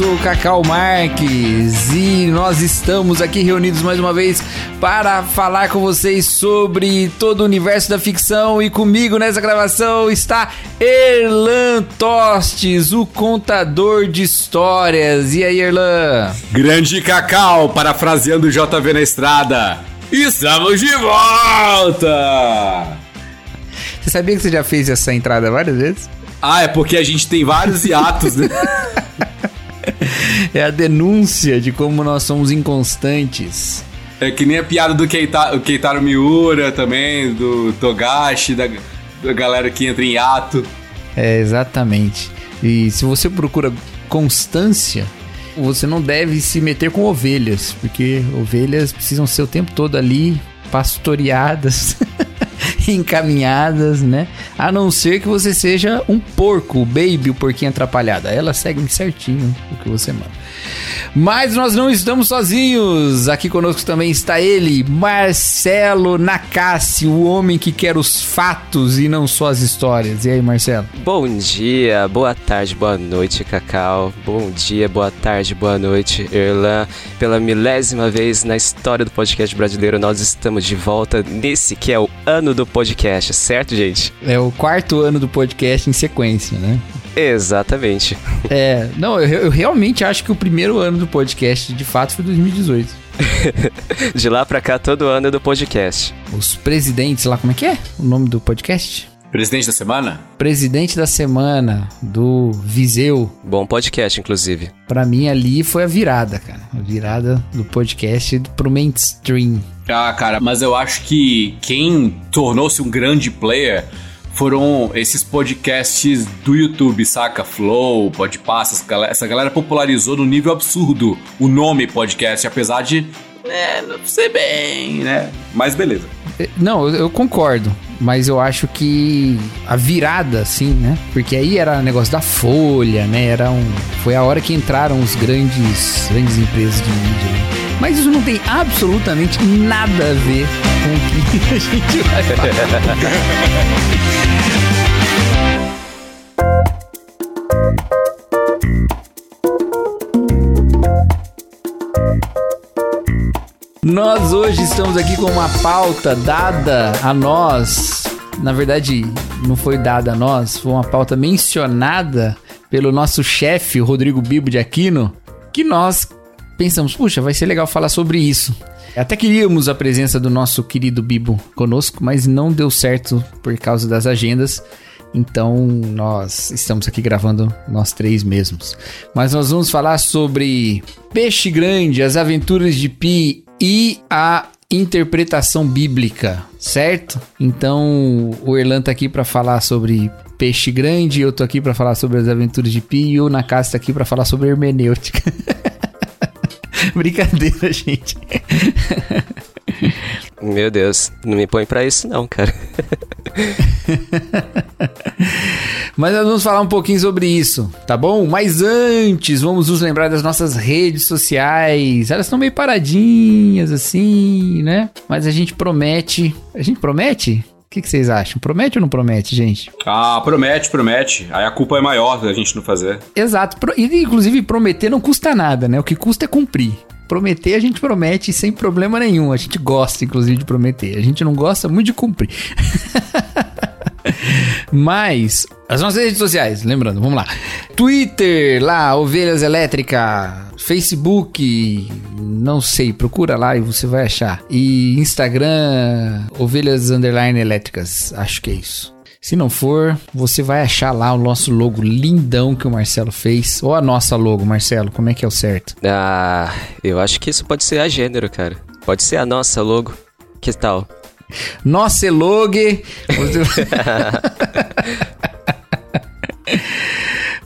sou o Cacau Marques e nós estamos aqui reunidos mais uma vez para falar com vocês sobre todo o universo da ficção e comigo nessa gravação está Erlan Tostes, o contador de histórias. E aí, Erlan? Grande Cacau, parafraseando o JV na estrada. Estamos de volta! Você sabia que você já fez essa entrada várias vezes? Ah, é porque a gente tem vários hiatos, né? é a denúncia de como nós somos inconstantes. É que nem a piada do Keita, o Keitaro Miura também, do Togashi, da, da galera que entra em hiato. É, exatamente. E se você procura constância, você não deve se meter com ovelhas, porque ovelhas precisam ser o tempo todo ali pastoreadas. encaminhadas, né? A não ser que você seja um porco, o baby, o porquinho atrapalhado. Elas seguem certinho o que você manda. Mas nós não estamos sozinhos. Aqui conosco também está ele, Marcelo Nakassi, o homem que quer os fatos e não só as histórias. E aí, Marcelo? Bom dia, boa tarde, boa noite, Cacau. Bom dia, boa tarde, boa noite, Erlan. Pela milésima vez na história do podcast brasileiro, nós estamos de volta nesse que é o ano do podcast, certo, gente? É o quarto ano do podcast em sequência, né? Exatamente. É, não, eu, eu, realmente acho que o primeiro ano do podcast, de fato, foi 2018. de lá pra cá, todo ano é do podcast. Os presidentes lá, como é que é o nome do podcast? Presidente da semana? Presidente da semana do Viseu. Bom podcast, inclusive. Pra mim, ali foi a virada, cara. A virada do podcast pro mainstream. Ah, cara, mas eu acho que quem tornou-se um grande player foram esses podcasts do YouTube, saca? Flow, Podpassa, essa galera, essa galera popularizou no nível absurdo o nome podcast, apesar de é, não sei bem, né? Mas beleza. É, não, eu, eu, concordo. Mas eu acho que a virada, assim, né? Porque aí era negócio da Folha, né? Era um, foi a hora que entraram os grandes, grandes empresas de mídia. Né? Mas isso não tem absolutamente nada a ver com o que a gente vai falar. Nós hoje estamos aqui com uma pauta dada a nós. Na verdade, não foi dada a nós, foi uma pauta mencionada pelo nosso chefe, Rodrigo Bibo de Aquino, que nós pensamos, puxa, vai ser legal falar sobre isso. Até queríamos a presença do nosso querido Bibo conosco, mas não deu certo por causa das agendas. Então nós estamos aqui gravando nós três mesmos. Mas nós vamos falar sobre Peixe Grande, as aventuras de Pi e a interpretação bíblica, certo? Então o Erlan tá aqui para falar sobre peixe grande, eu tô aqui para falar sobre as aventuras de Pi e o Nakasa tá aqui para falar sobre hermenêutica. Brincadeira, gente. Meu Deus, não me põe para isso não, cara. Mas nós vamos falar um pouquinho sobre isso, tá bom? Mas antes, vamos nos lembrar das nossas redes sociais. Elas estão meio paradinhas, assim, né? Mas a gente promete. A gente promete? O que, que, vocês acham? Promete ou não promete, gente? Ah, promete, promete. Aí a culpa é maior da gente não fazer. Exato. E, inclusive, prometer não custa nada, né? O que custa é cumprir. Prometer a gente promete sem problema nenhum. A gente gosta, inclusive, de prometer. A gente não gosta muito de cumprir. Mas, as nossas redes sociais, lembrando, vamos lá. Twitter, lá, Ovelhas Elétrica. Facebook, não sei, procura lá e você vai achar. E Instagram, Ovelhas Underline Elétricas, acho que é isso. Se não for, você vai achar lá o nosso logo lindão que o Marcelo fez. Ou a nossa logo, Marcelo, como é que é o certo? Ah, eu acho que isso pode ser a gênero, cara. Pode ser a nossa logo. Que tal? Nossa logo.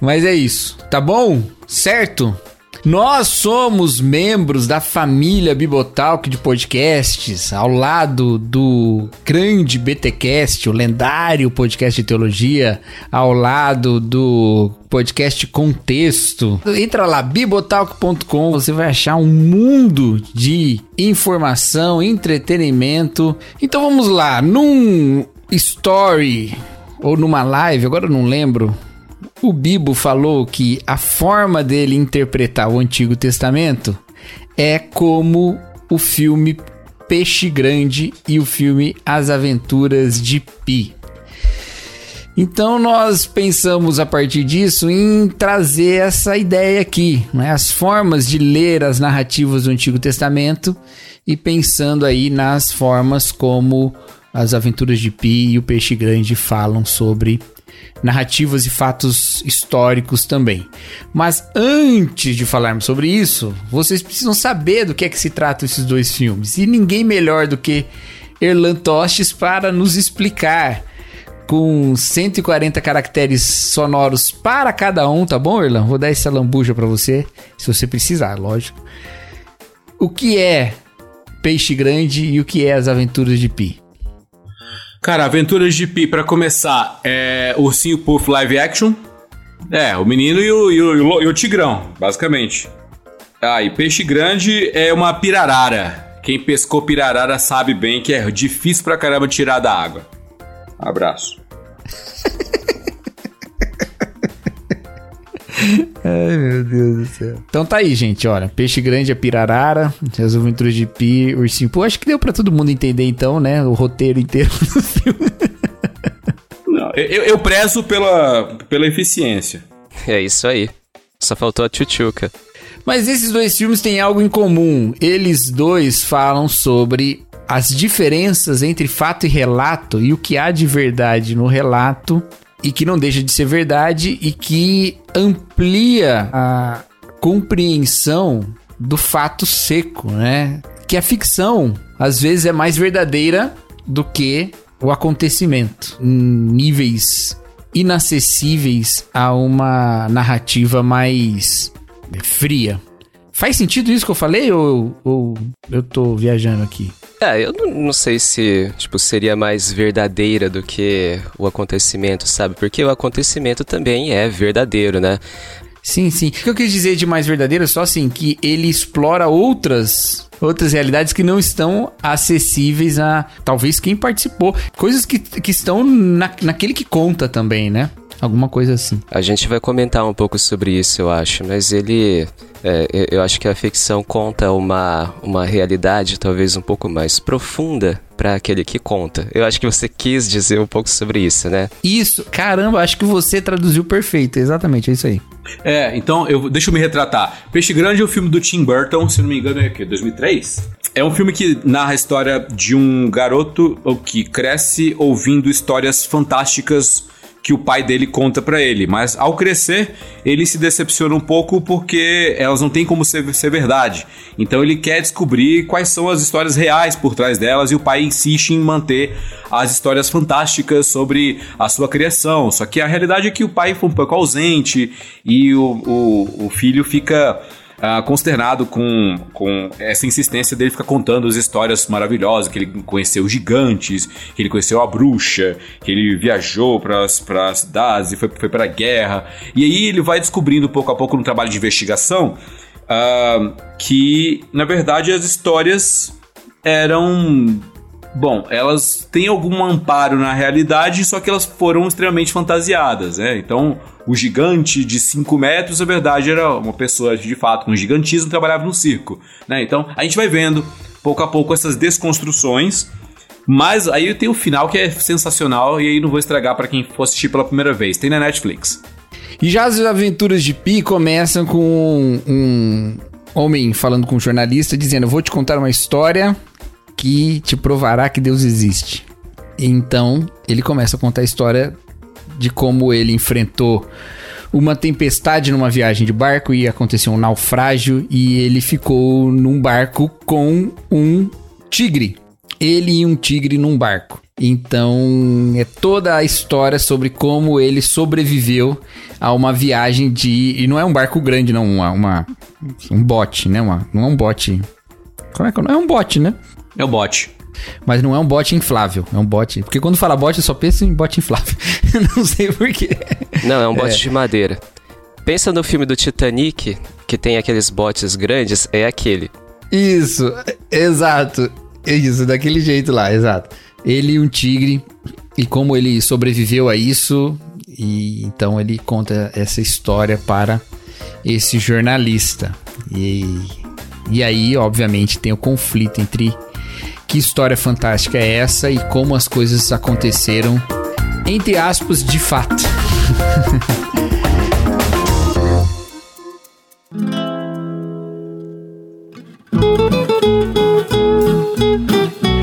Mas é isso, tá bom? Certo? Nós somos membros da família Bibotalk de podcasts, ao lado do grande BTcast, o lendário podcast de teologia, ao lado do podcast Contexto. Entra lá, bibotalk.com, você vai achar um mundo de informação, entretenimento. Então vamos lá, num story ou numa live, agora eu não lembro O Bibo falou que a forma dele interpretar o Antigo Testamento é como o filme Peixe Grande e o filme As Aventuras de Pi. Então nós pensamos a partir disso em trazer essa ideia aqui, né? as formas de ler as narrativas do Antigo Testamento e pensando aí nas formas como as aventuras de Pi e o Peixe Grande falam sobre narrativas e fatos históricos também. Mas antes de falarmos sobre isso, vocês precisam saber do que é que se trata esses dois filmes. E ninguém melhor do que Erlan Tostes para nos explicar com 140 caracteres sonoros para cada um, tá bom, Erlan? Vou dar essa lambuja para você, se você precisar, lógico. O que é Peixe Grande e o que é As Aventuras de Pi? Cara, Aventuras de Pi, para começar, é Ursinho Puff live action. É, o menino e o, e o, e o tigrão, basicamente. Ah, e Peixe Grande é uma pirarara. Quem pescou pirarara sabe bem que é difícil pra caramba tirar da água. Abraço. Ai, meu Deus do céu. Então tá aí, gente, olha. Peixe grande é pirarara, as aventuras de Pi, ursinho. Pô, acho que deu pra todo mundo entender então, né? O roteiro inteiro do filme. Não, eu, eu prezo pela, pela eficiência. É isso aí. Só faltou a tchutchuca. Mas esses dois filmes têm algo em comum. Eles dois falam sobre as diferenças entre fato e relato e o que há de verdade no relato e que não deixa de ser verdade e que amplia a compreensão do fato seco, né? Que a ficção às vezes é mais verdadeira do que o acontecimento, em níveis inacessíveis a uma narrativa mais fria. Faz sentido isso que eu falei ou, ou eu tô viajando aqui? É, eu não, sei se, tipo, seria mais verdadeira do que o acontecimento, sabe? Porque o acontecimento também é verdadeiro, né? Sim, sim. O que eu quis dizer de mais verdadeiro é só assim, que ele explora outras outras realidades que não estão acessíveis a talvez quem participou. Coisas que, que estão na, naquele que conta também, né? Alguma coisa assim. A gente vai comentar um pouco sobre isso, eu acho, mas ele. É, eu acho que a ficção conta uma, uma realidade talvez um pouco mais profunda para aquele que conta. Eu acho que você quis dizer um pouco sobre isso, né? Isso, caramba, acho que você traduziu perfeito, exatamente, é isso aí. É, então, eu, deixa eu me retratar. Peixe Grande é o um filme do Tim Burton, se não me engano é o quê? 2003? É um filme que narra a história de um garoto que cresce ouvindo histórias fantásticas que o pai dele conta para ele. Mas ao crescer, ele se decepciona um pouco porque elas não têm como ser, ser verdade. Então ele quer descobrir quais são as histórias reais por trás delas e o pai insiste em manter as histórias fantásticas sobre a sua criação. Só que a realidade é que o pai foi um pouco ausente e o, o, o filho fica uh, consternado com, com essa insistência dele ficar contando as histórias maravilhosas, que ele conheceu gigantes, que ele conheceu a bruxa, que ele viajou para as cidades e foi, foi para a guerra. E aí ele vai descobrindo pouco a pouco no trabalho de investigação uh, que, na verdade, as histórias eram Bom, elas têm algum amparo na realidade, só que elas foram extremamente fantasiadas, né? Então, o gigante de 5 metros, na verdade, era uma pessoa de fato com gigantismo trabalhava no circo, né? Então, a gente vai vendo pouco a pouco essas desconstruções. Mas aí tem o final que é sensacional e aí não vou estragar para quem for assistir pela primeira vez. Tem na Netflix. E já as aventuras de Pi começam com um homem falando com um jornalista dizendo: "Vou te contar uma história que te provará que Deus existe. Então, ele começa a contar a história de como ele enfrentou uma tempestade numa viagem de barco e aconteceu um naufrágio e ele ficou num barco com um tigre. Ele e um tigre num barco. Então, é toda a história sobre como ele sobreviveu a uma viagem de. E não é um barco grande, não, uma. uma um bote, né? Uma, não é um bote. Como é que é? É um bote, né? É o bot. Mas não é um bot inflável, é um bot. Porque quando fala bot, eu só penso em bot inflável. não sei porquê. Não, é um bot é. de madeira. Pensa no filme do Titanic, que tem aqueles botes grandes, é aquele. Isso, exato. Isso, daquele jeito lá, exato. Ele e um tigre, e como ele sobreviveu a isso, E então ele conta essa história para esse jornalista. E, e aí, obviamente, tem o conflito entre que história fantástica é essa e como as coisas aconteceram, entre aspas, de fato.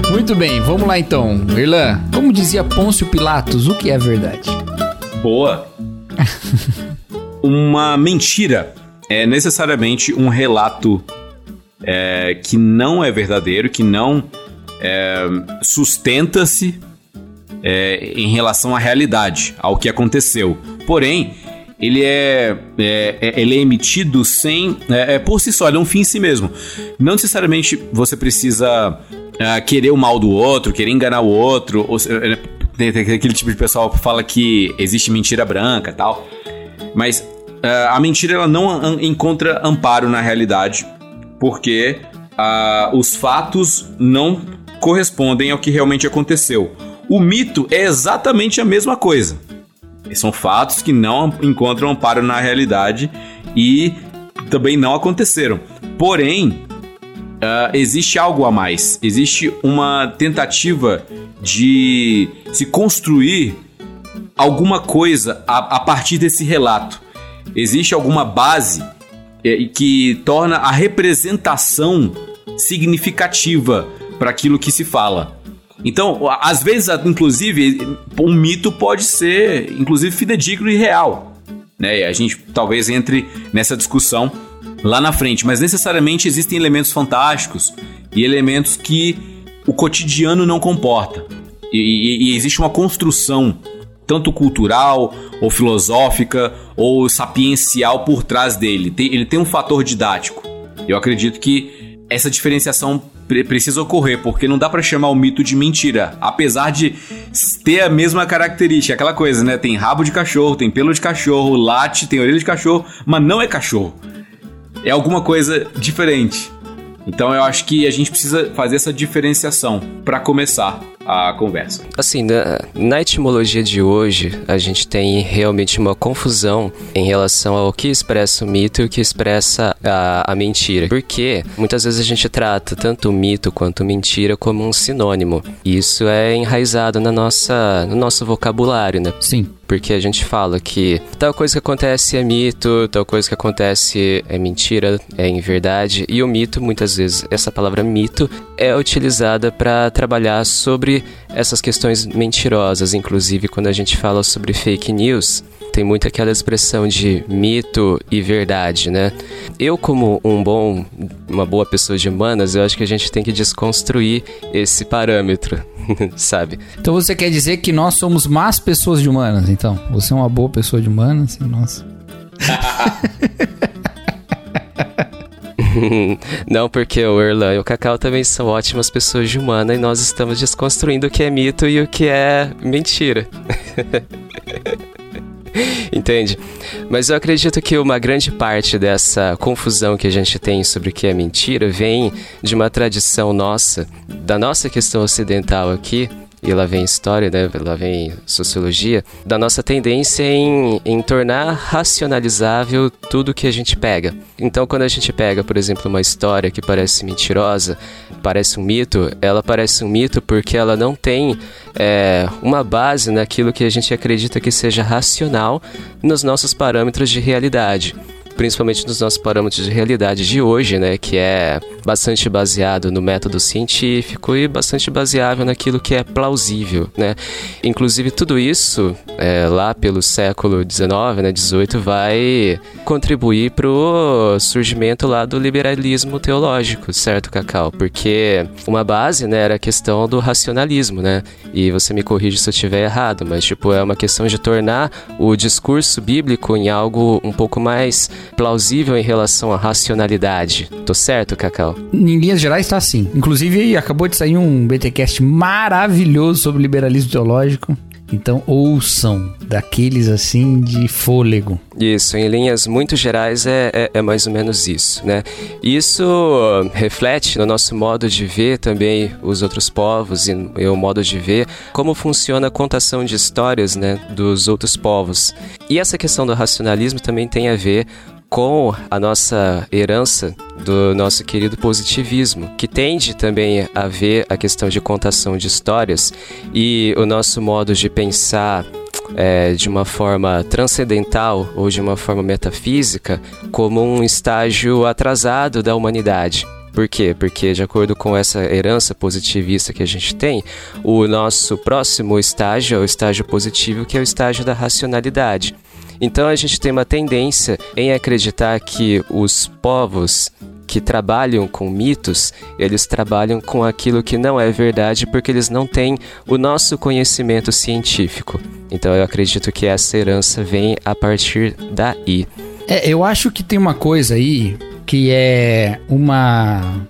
Muito bem, vamos lá então. Irlan, como dizia Pôncio Pilatos, o que é verdade? Boa. Uma mentira é necessariamente um relato é, que não é verdadeiro, que não é, sustenta-se é, em relação à realidade, ao que aconteceu. Porém, ele é, é, é ele é emitido sem. É, é, por si só, ele é um fim em si mesmo. Não necessariamente você precisa é, querer o mal do outro, querer enganar o outro. Ou, tem, tem, aquele tipo de pessoal que fala que existe mentira branca tal. Mas a mentira ela não encontra amparo na realidade, porque uh, os fatos não correspondem ao que realmente aconteceu. O mito é exatamente a mesma coisa. São fatos que não encontram amparo na realidade e também não aconteceram. Porém, uh, existe algo a mais. Existe uma tentativa de se construir alguma coisa a, a partir desse relato. Existe alguma base é, que torna a representação significativa para aquilo que se fala. Então, às vezes, inclusive, um mito pode ser, inclusive, fidedigno e real. Né? A gente talvez entre nessa discussão lá na frente, mas necessariamente existem elementos fantásticos e elementos que o cotidiano não comporta. E, e, e existe uma construção, tanto cultural, ou filosófica, ou sapiencial por trás dele. Tem, ele tem um fator didático. Eu acredito que essa diferenciação precisa ocorrer, porque não dá para chamar o mito de mentira, apesar de ter a mesma característica, aquela coisa, né? Tem rabo de cachorro, tem pelo de cachorro, late, tem orelha de cachorro, mas não é cachorro. É alguma coisa diferente. Então eu acho que a gente precisa fazer essa diferenciação para começar a conversa. Assim, na, na, etimologia de hoje, a gente tem realmente uma confusão em relação ao que expressa o mito e o que expressa a, a mentira. Porque muitas vezes a gente trata tanto o mito quanto mentira como um sinônimo. E isso é enraizado na nossa, no nosso vocabulário, né? Sim porque a gente fala que tal coisa que acontece é mito, tal coisa que acontece é mentira, é em verdade, e o mito, muitas vezes, essa palavra mito é utilizada para trabalhar sobre essas questões mentirosas, inclusive quando a gente fala sobre fake news, tem muito aquela expressão de mito e verdade, né? Eu, como um bom, uma boa pessoa de humanas, eu acho que a gente tem que desconstruir esse parâmetro, sabe? Então você quer dizer que nós somos más pessoas de humanas, então? Você é uma boa pessoa de humanas e nós... Não, porque o Erlan e o Cacau também são ótimas pessoas de humana e nós estamos desconstruindo o que é mito e o que é mentira. Entende? Mas eu acredito que uma grande parte dessa confusão que a gente tem sobre o que é mentira vem de uma tradição nossa, da nossa questão ocidental aqui, e lá vem história, né? lá vem sociologia, da nossa tendência em, em tornar racionalizável tudo que a gente pega. Então, quando a gente pega, por exemplo, uma história que parece mentirosa, parece um mito, ela parece um mito porque ela não tem é, uma base naquilo que a gente acredita que seja racional nos nossos parâmetros de realidade principalmente nos nossos parâmetros de realidade de hoje, né, que é bastante baseado no método científico e bastante baseável naquilo que é plausível, né. Inclusive tudo isso é, lá pelo século XIX, né, 18, vai contribuir para o surgimento lá do liberalismo teológico, certo, Cacau? Porque uma base, né, era a questão do racionalismo, né? E você me corrige se eu estiver errado, mas tipo é uma questão de tornar o discurso bíblico em algo um pouco mais plausível em relação à racionalidade. Tô certo, Cacau? Em linhas gerais tá assim. Inclusive, acabou de sair um BTcast maravilhoso sobre liberalismo teológico. Então ouçam daqueles assim de fôlego. Isso, em linhas muito gerais é, é, é, mais ou menos isso, né? Isso reflete no nosso modo de ver também os outros povos e, e o modo de ver como funciona a contação de histórias, né, dos outros povos. E essa questão do racionalismo também tem a ver com a nossa herança do nosso querido positivismo, que tende também a ver a questão de contação de histórias e o nosso modo de pensar é, de uma forma transcendental ou de uma forma metafísica como um estágio atrasado da humanidade. Por quê? Porque, de acordo com essa herança positivista que a gente tem, o nosso próximo estágio é o estágio positivo, que é o estágio da racionalidade. Então a gente tem uma tendência em acreditar que os povos que trabalham com mitos, eles trabalham com aquilo que não é verdade porque eles não têm o nosso conhecimento científico. Então eu acredito que essa herança vem a partir daí. É, eu acho que tem uma coisa aí que é uma.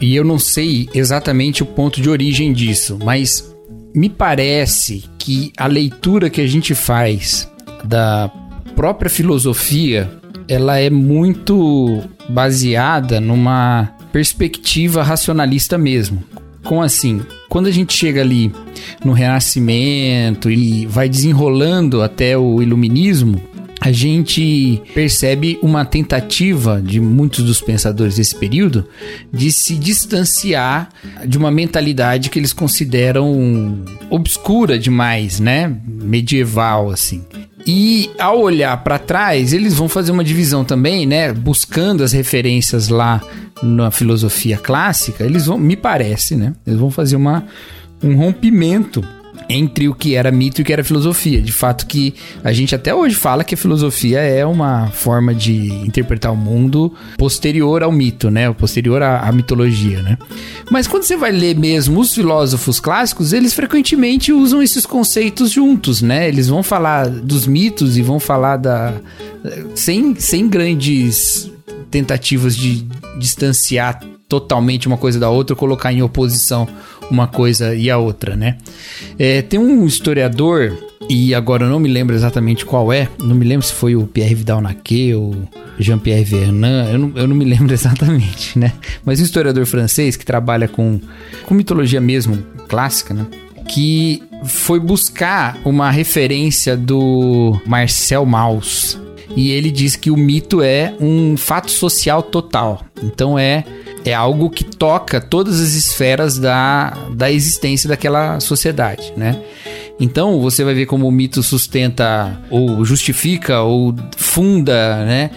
E eu não sei exatamente o ponto de origem disso, mas me parece que a leitura que a gente faz da própria filosofia ela é muito baseada numa perspectiva racionalista mesmo. Como assim? Quando a gente chega ali no Renascimento e vai desenrolando até o Iluminismo, a gente percebe uma tentativa de muitos dos pensadores desse período de se distanciar de uma mentalidade que eles consideram obscura demais, né? Medieval, assim. E ao olhar para trás, eles vão fazer uma divisão também, né? Buscando as referências lá na filosofia clássica, eles vão, me parece, né? Eles vão fazer uma, um rompimento entre o que era mito e o que era filosofia. De fato que a gente até hoje fala que a filosofia é uma forma de interpretar o mundo posterior ao mito, né? Posterior à, à mitologia, né? Mas quando você vai ler mesmo os filósofos clássicos, eles frequentemente usam esses conceitos juntos, né? Eles vão falar dos mitos e vão falar da sem, sem grandes tentativas de distanciar totalmente uma coisa da outra, colocar em oposição uma coisa e a outra, né? É, tem um historiador, e agora eu não me lembro exatamente qual é, não me lembro se foi o Pierre Vidal-Naquet ou Jean-Pierre Vernant, eu não, eu não me lembro exatamente, né? Mas um historiador francês que trabalha com, com mitologia mesmo, clássica, né? Que foi buscar uma referência do Marcel Mauss. E ele diz que o mito é um fato social total. Então é é algo que toca todas as esferas da, da existência daquela sociedade, né? Então você vai ver como o mito sustenta ou justifica ou funda, né?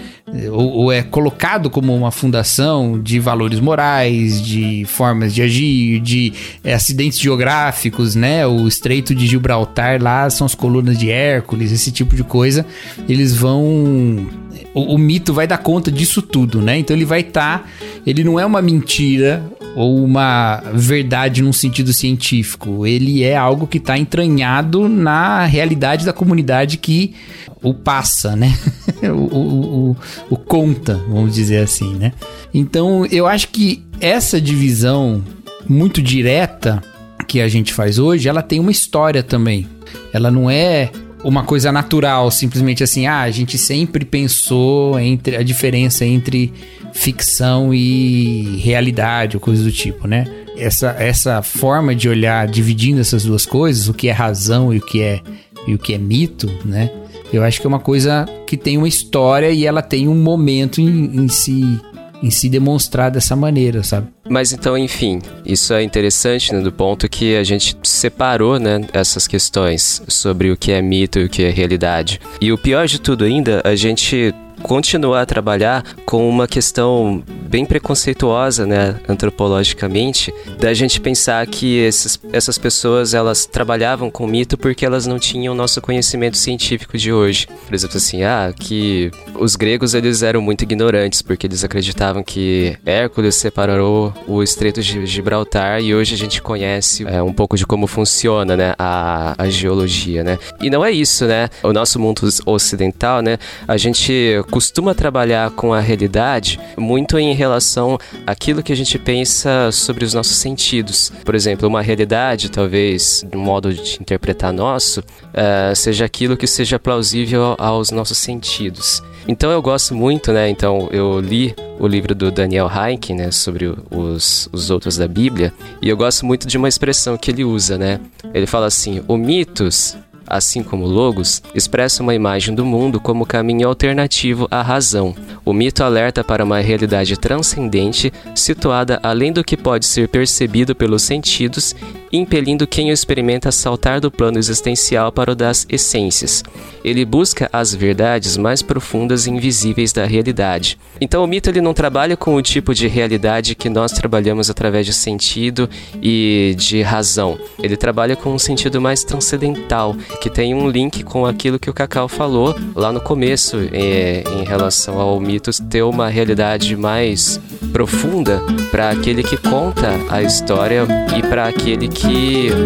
Ou, ou, é colocado como uma fundação de valores morais, de formas de agir, de é, acidentes geográficos, né? O Estreito de Gibraltar lá são as colunas de Hércules, esse tipo de coisa. Eles vão o, o, mito vai dar conta disso tudo, né? Então ele vai estar. Tá, ele não é uma mentira ou uma verdade num sentido científico. Ele é algo que está entranhado na realidade da comunidade que o passa, né? o, o, o, o conta, vamos dizer assim, né? Então eu acho que essa divisão muito direta que a gente faz hoje, ela tem uma história também. Ela não é uma coisa natural, simplesmente assim, ah, a gente sempre pensou entre a diferença entre ficção e realidade ou coisa do tipo, né? Essa, essa forma de olhar dividindo essas duas coisas, o que é razão e o que é e o que é mito, né? Eu acho que é uma coisa que tem uma história e ela tem um momento em, em si em se demonstrar dessa maneira, sabe? Mas então, enfim, isso é interessante, né, do ponto que a gente separou, né, essas questões sobre o que é mito e o que é realidade. E o pior de tudo ainda, a gente continuar a trabalhar com uma questão bem preconceituosa, né, antropologicamente, da gente pensar que esses, essas pessoas elas trabalhavam com mito porque elas não tinham o nosso conhecimento científico de hoje. Por exemplo, assim, ah, que os gregos eles eram muito ignorantes porque eles acreditavam que Hércules separou o Estreito de Gibraltar e hoje a gente conhece é, um pouco de como funciona, né, a, a geologia, né? E não é isso, né? O nosso mundo ocidental, né, a gente costuma trabalhar com a realidade muito em relação àquilo que a gente pensa sobre os nossos sentidos. Por exemplo, uma realidade, talvez, um modo de interpretar nosso, uh, seja aquilo que seja plausível aos nossos sentidos. Então eu gosto muito, né? Então eu li o livro do Daniel Heinck, né, sobre os, os outros da Bíblia, e eu gosto muito de uma expressão que ele usa, né? Ele fala assim: o mitos assim como logos, expressa uma imagem do mundo como caminho alternativo à razão. O mito alerta para uma realidade transcendente, situada além do que pode ser percebido pelos sentidos, impelindo quem o experimenta a saltar do plano existencial para o das essências. Ele busca as verdades mais profundas e invisíveis da realidade. Então o mito ele não trabalha com o tipo de realidade que nós trabalhamos através de sentido e de razão. Ele trabalha com um sentido mais transcendental, que tem um link com aquilo que o Cacau falou lá no começo, é, em relação ao mito ter uma realidade mais profunda para aquele que conta a história e para aquele que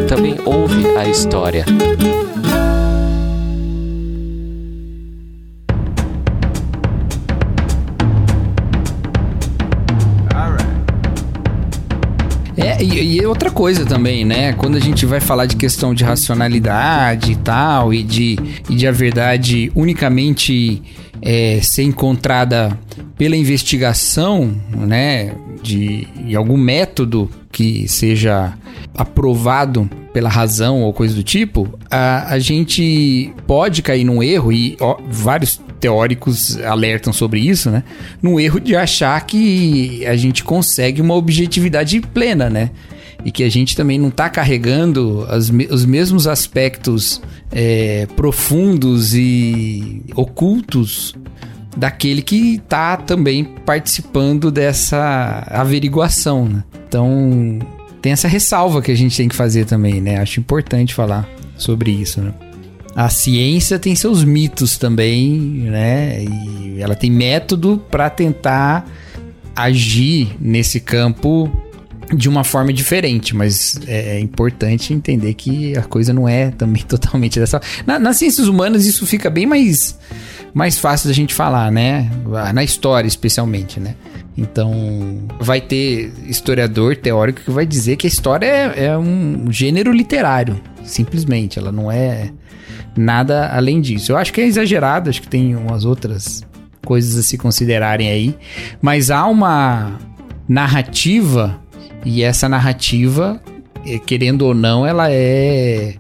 também ouve a história. É, e, e, outra coisa também, né? Quando a gente vai falar de questão de racionalidade e tal, e de, e de a verdade unicamente é, ser encontrada pela investigação, né? De, de algum método que seja aprovado pela razão ou coisa do tipo, a, a gente pode cair num erro, e ó, vários teóricos alertam sobre isso, né? No erro de achar que a gente consegue uma objetividade plena, né? E que a gente também não está carregando as, os mesmos aspectos é, profundos e ocultos daquele que está também participando dessa averiguação, né? Então, tem essa ressalva que a gente tem que fazer também, né? Acho importante falar sobre isso, né? a ciência tem seus mitos também, né? E ela tem método para tentar agir nesse campo de uma forma diferente, mas é, é importante entender que a coisa não é também totalmente dessa. Na, nas ciências humanas isso fica bem mais mais fácil da gente falar, né? Na história especialmente, né? Então, vai ter historiador teórico que vai dizer que a história é, é um gênero literário, simplesmente. Ela não é nada além disso. Eu acho que é exagerado, acho que tem umas outras coisas a se considerarem aí, mas há uma narrativa e essa narrativa, eh, querendo ou não, ela é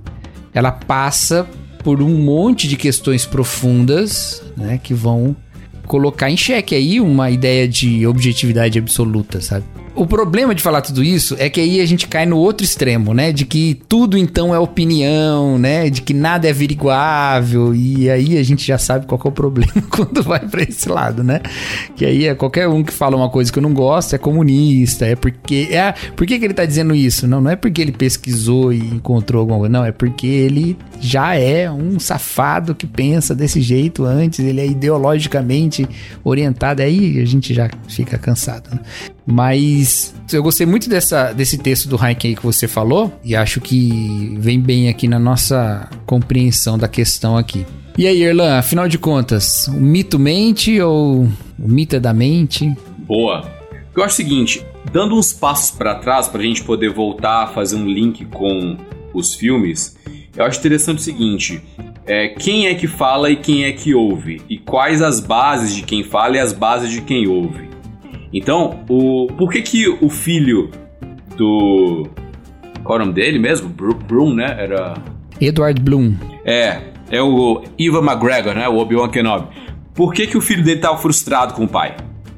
ela passa por um monte de questões profundas, né, que vão colocar em xeque aí uma ideia de objetividade absoluta, sabe? O problema de falar tudo isso é que aí a gente cai no outro extremo, né? De que tudo então é opinião, né? De que nada é averiguável. E aí a gente já sabe qual é o problema quando vai para esse lado, né? Que aí é qualquer um que fala uma coisa que eu não gosto é comunista, é porque. É, por que, que ele tá dizendo isso? Não, não é porque ele pesquisou e encontrou alguma coisa, não, é porque ele já é um safado que pensa desse jeito antes, ele é ideologicamente orientado. Aí a gente já fica cansado, né? Mas eu gostei muito dessa, desse texto do Heineken que você falou e acho que vem bem aqui na nossa compreensão da questão aqui. E aí, Erlan, afinal de contas, o mito mente ou o mito é da mente? Boa. Eu acho o seguinte, dando uns passos para trás para a gente poder voltar a fazer um link com os filmes, eu acho interessante o seguinte: é, quem é que fala e quem é que ouve, e quais as bases de quem fala e as bases de quem ouve. Então, o por que que o filho do qual é o nome dele mesmo? Bloom, né? Era Edward Bloom. É, é o Ivan McGregor, né? O Obi-Wan Kenobi. Por que que o filho dele estava frustrado com o pai?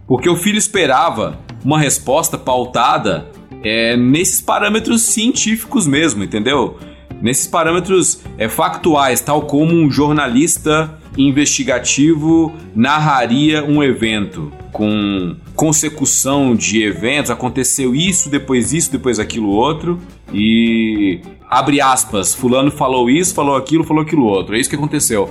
Porque o filho esperava uma resposta pautada é, nesses parâmetros científicos mesmo, entendeu? Nesses parâmetros é, factuais, tal como um jornalista investigativo narraria um evento com consecução de eventos, aconteceu isso, depois isso, depois aquilo outro, e abre aspas, fulano falou isso, falou aquilo, falou aquilo outro. É isso que aconteceu.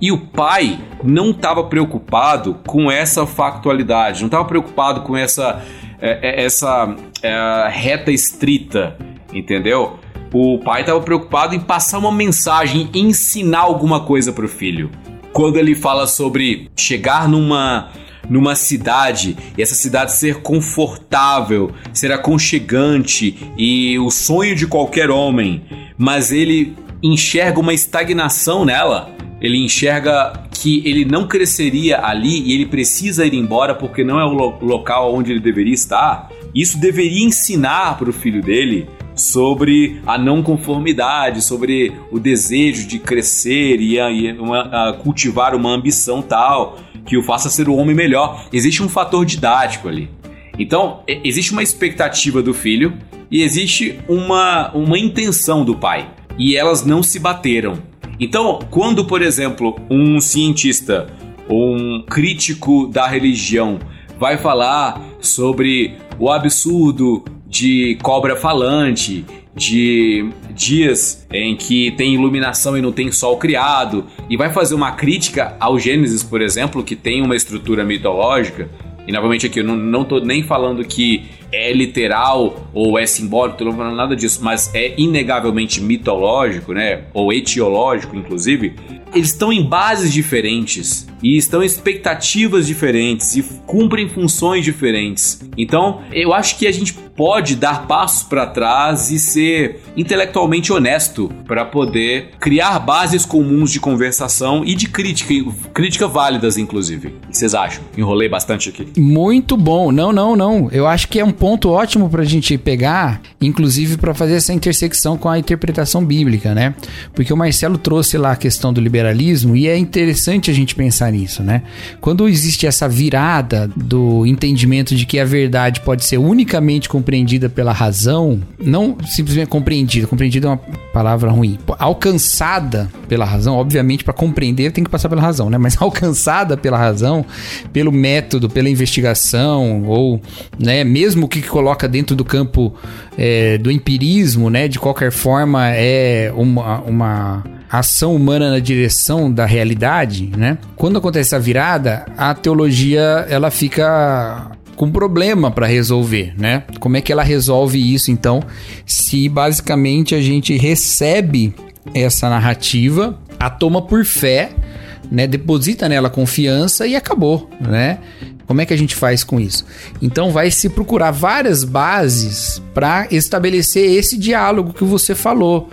E o pai não estava preocupado com essa factualidade, não estava preocupado com essa é, é, essa é, reta estrita, entendeu? O pai estava preocupado em passar uma mensagem, ensinar alguma coisa para o filho. Quando ele fala sobre chegar numa numa cidade e essa cidade ser confortável, ser aconchegante e o sonho de qualquer homem, mas ele enxerga uma estagnação nela. Ele enxerga que ele não cresceria ali e ele precisa ir embora porque não é o lo local onde ele deveria estar. Isso deveria ensinar para o filho dele sobre a não conformidade, sobre o desejo de crescer e, e uma, a cultivar uma ambição tal que o faça ser o homem melhor. Existe um fator didático ali. Então, existe uma expectativa do filho e existe uma, uma intenção do pai. E elas não se bateram. Então, quando, por exemplo, um cientista ou um crítico da religião vai falar sobre o absurdo de cobra falante, de dias em que tem iluminação e não tem sol criado, e vai fazer uma crítica ao Gênesis, por exemplo, que tem uma estrutura mitológica. E novamente aqui, eu não, não tô nem falando que é literal ou é simbólico, não falando nada disso, mas é inegavelmente mitológico, né? Ou etiológico, inclusive. Eles estão em bases diferentes e estão em expectativas diferentes e cumprem funções diferentes. Então, eu acho que a gente pode dar passos para trás e ser intelectualmente honesto para poder criar bases comuns de conversação e de crítica, crítica válidas, inclusive. O que vocês acham? Enrolei bastante aqui. Muito bom. Não, não, não. Eu acho que é um ponto ótimo para a gente pegar, inclusive para fazer essa intersecção com a interpretação bíblica, né? Porque o Marcelo trouxe lá a questão do liberalismo e é interessante a gente pensar nisso, né? Quando existe essa virada do entendimento de que a verdade pode ser unicamente compreendida pela razão, não simplesmente compreendida, compreendida é uma palavra ruim, alcançada pela razão, obviamente para compreender tem que passar pela razão, né? Mas alcançada pela razão, pelo método, pela investigação ou, né, mesmo que coloca dentro do campo é, do empirismo, né? De qualquer forma é uma, uma ação humana na direção da realidade, né? Quando acontece a virada, a teologia ela fica com problema para resolver, né? Como é que ela resolve isso então? Se basicamente a gente recebe essa narrativa, a toma por fé, né? Deposita nela confiança e acabou, né? Como é que a gente faz com isso? Então vai se procurar várias bases para estabelecer esse diálogo que você falou.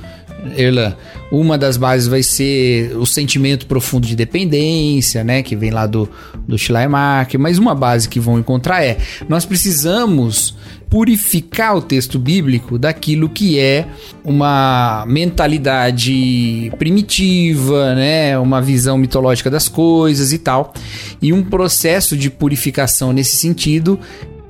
Erlan, uma das bases vai ser o sentimento profundo de dependência, né, que vem lá do, do Schleiermacher, mas uma base que vão encontrar é, nós precisamos purificar o texto bíblico daquilo que é uma mentalidade primitiva, né, uma visão mitológica das coisas e tal. E um processo de purificação nesse sentido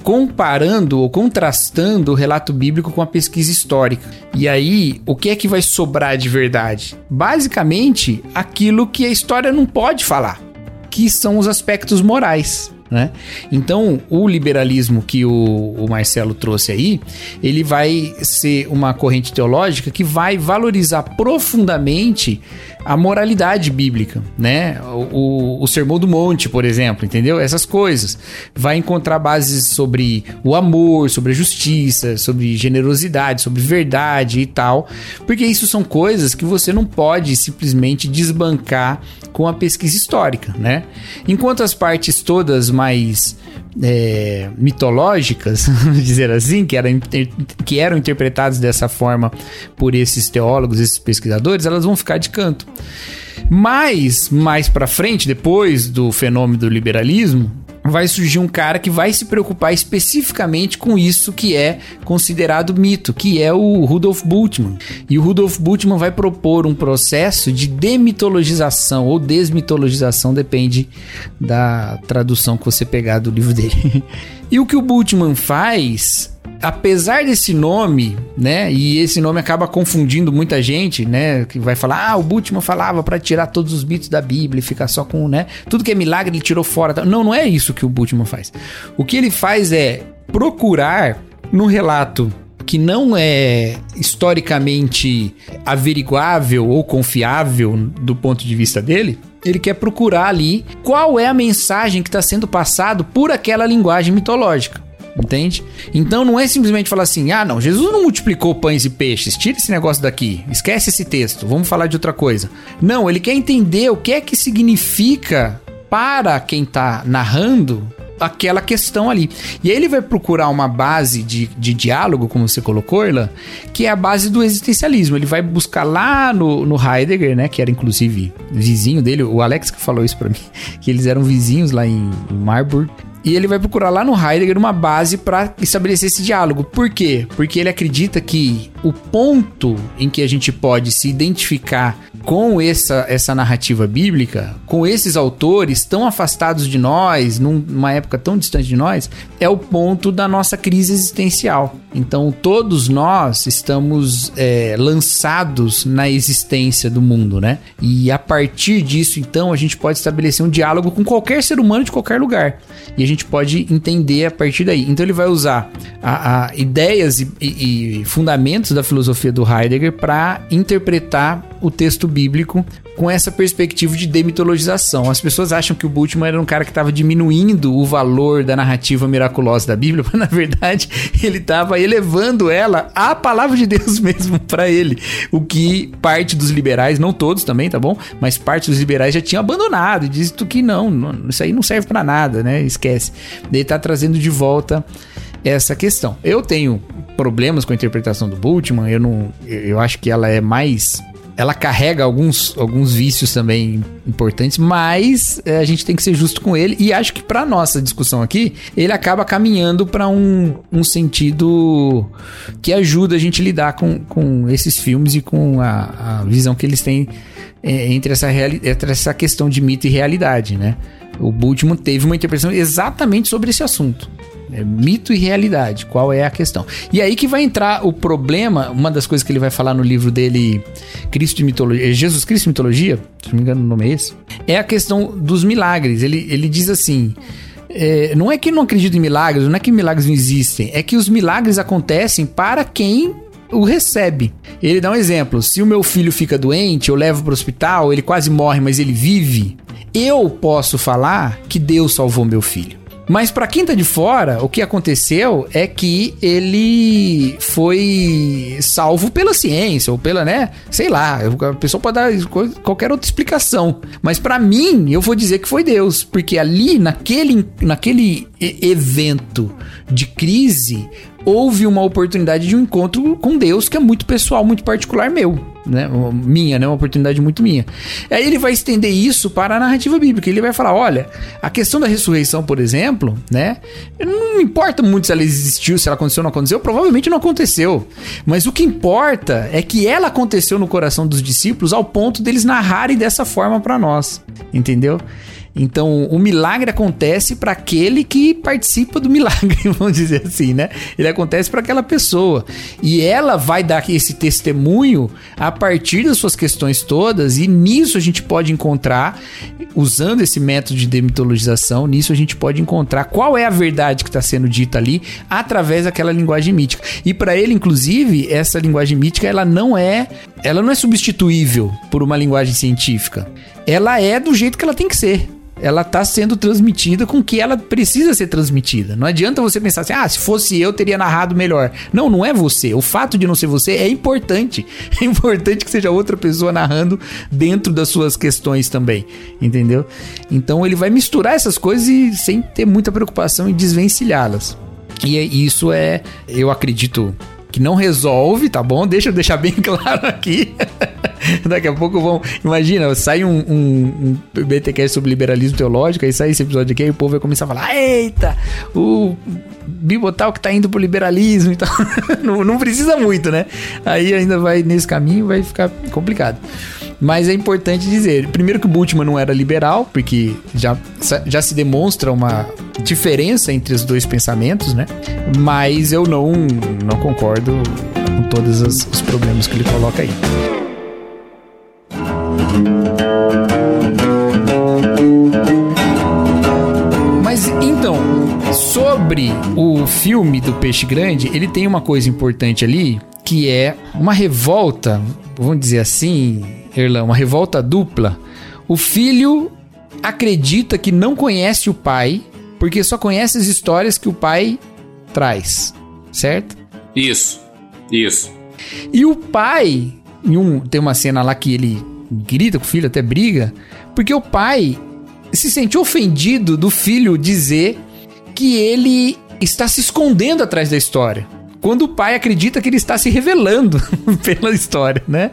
comparando ou contrastando o relato bíblico com a pesquisa histórica. E aí, o que é que vai sobrar de verdade? Basicamente, aquilo que a história não pode falar, que são os aspectos morais. Né? Então, o liberalismo que o, o, Marcelo trouxe aí, ele vai ser uma corrente teológica que vai valorizar profundamente a moralidade bíblica, né? O, o, o Sermão do Monte, por exemplo, entendeu? Essas coisas. Vai encontrar bases sobre o amor, sobre a justiça, sobre generosidade, sobre verdade e tal, porque isso são coisas que você não pode simplesmente desbancar com a pesquisa histórica, né? Enquanto as partes todas mais é, mitológicas, vamos dizer assim, que eram, que eram interpretadas dessa forma por esses teólogos, esses pesquisadores, elas vão ficar de canto. Mas, mais para frente, depois do fenômeno do liberalismo, vai surgir um cara que vai se preocupar especificamente com isso que é considerado mito, que é o Rudolf Bultmann. E o Rudolf Bultmann vai propor um processo de demitologização ou desmitologização, depende da tradução que você pegar do livro dele. e o que o Bultmann faz apesar desse nome, né? E esse nome acaba confundindo muita gente, né? Que vai falar, ah, o Bultmann falava para tirar todos os mitos da Bíblia e ficar só com, né? Tudo que é milagre ele tirou fora. Não, não é isso que o Bultmann faz. O que ele faz é procurar no relato que não é historicamente averiguável ou confiável do ponto de vista dele, ele quer procurar ali qual é a mensagem que está sendo passado por aquela linguagem mitológica. Entende? Então não é simplesmente falar assim: ah, não, Jesus não multiplicou pães e peixes, tira esse negócio daqui, esquece esse texto, vamos falar de outra coisa. Não, ele quer entender o que é que significa para quem tá narrando aquela questão ali. E aí ele vai procurar uma base de, de diálogo, como você colocou, Irlan, que é a base do existencialismo. Ele vai buscar lá no, no Heidegger, né, que era inclusive vizinho dele, o Alex que falou isso para mim, que eles eram vizinhos lá em, em Marburg. E ele vai procurar lá no Heidegger uma base para estabelecer esse diálogo. Por quê? Porque ele acredita que o ponto em que a gente pode se identificar com essa, essa narrativa bíblica, com esses autores tão afastados de nós, numa época tão distante de nós, é o ponto da nossa crise existencial. Então, todos nós estamos é, lançados na existência do mundo, né? E a partir disso, então, a gente pode estabelecer um diálogo com qualquer ser humano de qualquer lugar. E a gente pode entender a partir daí. Então, ele vai usar a, a ideias e, e, e fundamentos da filosofia do Heidegger para interpretar o texto bíblico com essa perspectiva de demitologização. As pessoas acham que o Bultmann era um cara que estava diminuindo o valor da narrativa miraculosa da Bíblia, mas na verdade ele estava elevando ela à palavra de Deus mesmo para ele. O que parte dos liberais, não todos também, tá bom? Mas parte dos liberais já tinham abandonado e disse que não, não isso aí não serve para nada, né? Esquece. Ele está trazendo de volta essa questão. Eu tenho problemas com a interpretação do Bultmann, eu não eu acho que ela é mais ela carrega alguns, alguns vícios também importantes, mas é, a gente tem que ser justo com ele. E acho que para nossa discussão aqui, ele acaba caminhando para um, um sentido que ajuda a gente a lidar com, com esses filmes e com a, a visão que eles têm é, entre, essa entre essa questão de mito e realidade, né? O Bultmann teve uma interpretação exatamente sobre esse assunto. É mito e realidade, qual é a questão? E aí que vai entrar o problema, uma das coisas que ele vai falar no livro dele, Cristo e Mitologia, é Jesus Cristo e Mitologia, se não me engano o nome é esse, é a questão dos milagres. Ele, ele diz assim, é, não é que não acredita em milagres, não é que milagres não existem, é que os milagres acontecem para quem o recebe. Ele dá um exemplo: se o meu filho fica doente, eu levo para o hospital, ele quase morre, mas ele vive, eu posso falar que Deus salvou meu filho. Mas para quem tá de fora, o que aconteceu é que ele foi salvo pela ciência ou pela, né, sei lá, a pessoa pode dar qualquer outra explicação. Mas para mim, eu vou dizer que foi Deus, porque ali naquele naquele evento de crise, houve uma oportunidade de um encontro com Deus que é muito pessoal, muito particular meu, né? Minha, né? Uma oportunidade muito minha. Aí ele vai estender isso para a narrativa bíblica. Ele vai falar: olha, a questão da ressurreição, por exemplo, né? Não importa muito se ela existiu, se ela aconteceu ou não aconteceu, provavelmente não aconteceu. Mas o que importa é que ela aconteceu no coração dos discípulos ao ponto deles narrarem dessa forma para nós. Entendeu? Então, o milagre acontece para aquele que participa do milagre, vamos dizer assim, né? Ele acontece para aquela pessoa. E ela vai dar esse testemunho a partir das suas questões todas, e nisso a gente pode encontrar, usando esse método de demitologização, nisso a gente pode encontrar qual é a verdade que está sendo dita ali através daquela linguagem mítica. E para ele, inclusive, essa linguagem mítica ela não é, ela não é substituível por uma linguagem científica. Ela é do jeito que ela tem que ser ela está sendo transmitida com que ela precisa ser transmitida. Não adianta você pensar assim, ah, se fosse eu, teria narrado melhor. Não, não é você. O fato de não ser você é importante. É importante que seja outra pessoa narrando dentro das suas questões também. Entendeu? Então ele vai misturar essas coisas e sem ter muita preocupação em desvencilhá-las. E é, isso é, eu acredito, que não resolve, tá bom? Deixa eu deixar bem claro aqui. Daqui a pouco vão. Imagina, sai um, um, um sobre liberalismo teológico, aí sai esse episódio aqui, e o povo vai começar a falar: Eita, o Bibotal que tá indo pro liberalismo e tal. não, não precisa muito, né? Aí ainda vai nesse caminho, vai ficar complicado. Mas é importante dizer, primeiro que o Bultmann não era liberal, porque já, já se demonstra uma diferença entre os dois pensamentos, né? Mas eu não, não concordo com todos os, os problemas que ele coloca aí. Mas então, sobre o filme do Peixe Grande, ele tem uma coisa importante ali, que é uma revolta, vamos dizer assim, Erlan, uma revolta dupla. O filho acredita que não conhece o pai, porque só conhece as histórias que o pai traz, certo? Isso, isso. E o pai, em um, tem uma cena lá que ele grita com o filho, até briga, porque o pai se sente ofendido do filho dizer que ele está se escondendo atrás da história. Quando o pai acredita que ele está se revelando pela história, né?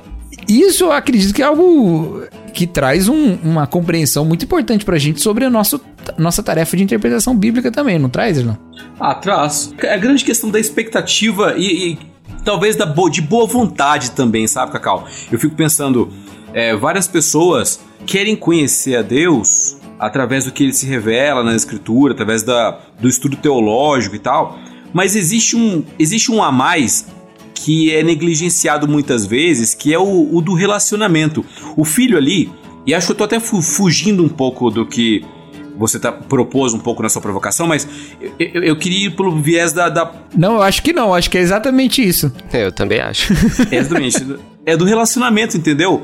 Isso eu acredito que é algo que traz um, uma compreensão muito importante pra gente sobre a nosso, nossa tarefa de interpretação bíblica também, não traz, Irlan? Ah, traz. É a grande questão da expectativa e, e talvez da bo de boa vontade também, sabe, Cacau? Eu fico pensando, é, várias pessoas querem conhecer a Deus através do que ele se revela na escritura, através da, do estudo teológico e tal, mas existe um, existe um a mais que é negligenciado muitas vezes, que é o, o do relacionamento. O filho ali, e acho que eu tô até fugindo um pouco do que você tá, propôs um pouco na sua provocação, mas eu, eu, eu queria ir pelo viés da, da, Não, eu acho que não, acho que é exatamente isso. Eu também acho. É exatamente. é do relacionamento, entendeu?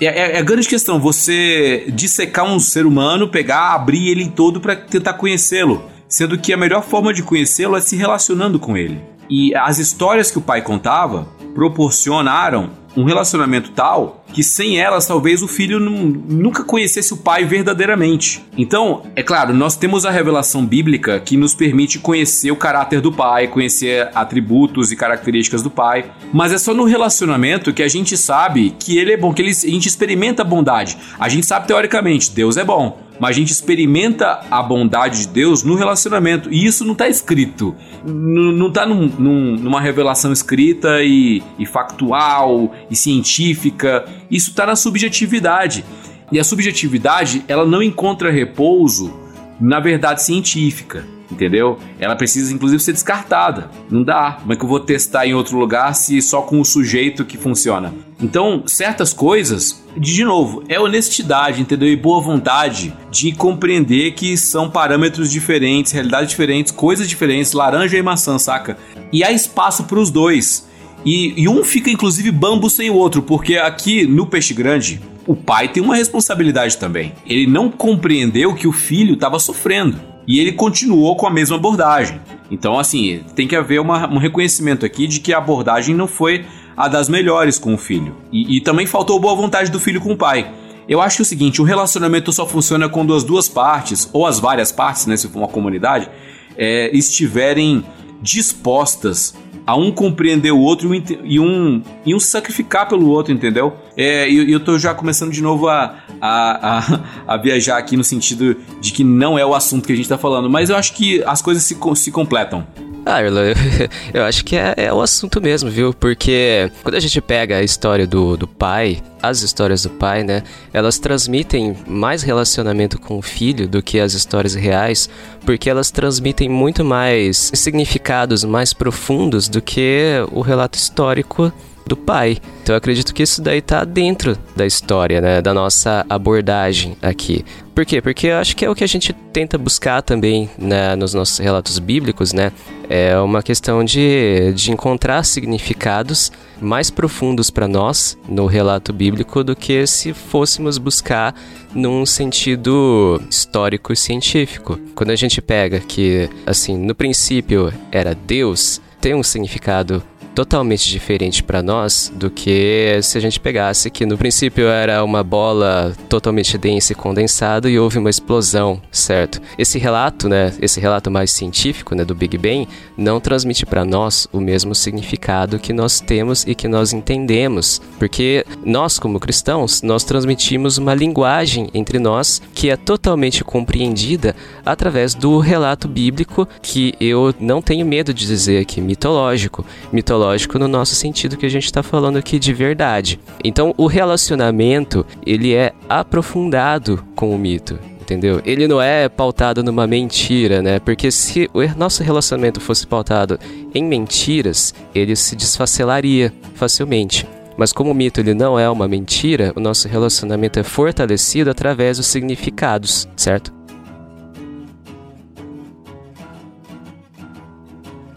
É, é, é, a grande questão, você dissecar um ser humano, pegar, abrir ele todo para tentar conhecê-lo. Sendo que a melhor forma de conhecê-lo é se relacionando com ele. E as histórias que o pai contava proporcionaram um relacionamento tal que sem elas talvez o filho nunca conhecesse o pai verdadeiramente. Então, é claro, nós temos a revelação bíblica que nos permite conhecer o caráter do pai, conhecer atributos e características do pai, mas é só no relacionamento que a gente sabe que ele é bom, que ele, a gente experimenta a bondade. A gente sabe teoricamente, Deus é bom mas a gente experimenta a bondade de Deus no relacionamento. E isso não está escrito. Não está num, num, numa revelação escrita e, e factual e científica. Isso está na subjetividade. E a subjetividade, ela não encontra repouso na verdade científica entendeu? Ela precisa inclusive ser descartada. Não dá. Como é que eu vou testar em outro lugar se só com o sujeito que funciona? Então, certas coisas, de novo, é honestidade, entendeu? E boa vontade de compreender que são parâmetros diferentes, realidades diferentes, coisas diferentes, laranja e maçã, saca? E há espaço para os dois. E, e, um fica inclusive bambu sem o outro, porque aqui no Peixe Grande, o pai tem uma responsabilidade também. Ele não compreendeu que o filho estava sofrendo e ele continuou com a mesma abordagem. Então, assim, tem que haver uma, um reconhecimento aqui de que a abordagem não foi a das melhores com o filho. E, e também faltou boa vontade do filho com o pai. Eu acho é o seguinte: o relacionamento só funciona quando as duas partes, ou as várias partes, né, se for uma comunidade, é, estiverem dispostas a um compreender o outro e um, e um sacrificar pelo outro, entendeu? É, e eu, eu tô já começando de novo a, a, a, a, viajar aqui no sentido de que não é o assunto que a gente tá falando, mas eu acho que as coisas se, se completam. Ah, Irlan, eu acho que é, é, o assunto mesmo, viu? Porque quando a gente pega a história do, do pai, as histórias do pai, né? Elas transmitem mais relacionamento com o filho do que as histórias reais, porque elas transmitem muito mais significados mais profundos do que o relato histórico do pai. Então eu acredito que isso daí tá dentro da história, né, da nossa abordagem aqui. Por quê? Porque eu acho que é o que a gente tenta buscar também né, nos nossos relatos bíblicos, né? É uma questão de, de encontrar significados mais profundos para nós no relato bíblico do que se fôssemos buscar num sentido histórico e científico. Quando a gente pega que, assim, no princípio era Deus, tem um significado totalmente diferente para nós do que se a gente pegasse que no princípio era uma bola totalmente densa e condensada e houve uma explosão, certo? Esse relato, né, esse relato mais científico, né, do Big Bang, não transmite para nós o mesmo significado que nós temos e que nós entendemos, porque nós como cristãos, nós transmitimos uma linguagem entre nós que é totalmente compreendida através do relato bíblico que eu não tenho medo de dizer aqui mitológico. Mitológico psicológico no nosso sentido que a gente está falando aqui de verdade. Então, o relacionamento ele é aprofundado com o mito entendeu? Ele não é pautado numa mentira, né? Porque se o nosso relacionamento fosse pautado em mentiras, ele se desfacelaria facilmente. Mas como o mito ele não é uma mentira, o nosso relacionamento é fortalecido através dos significados, certo?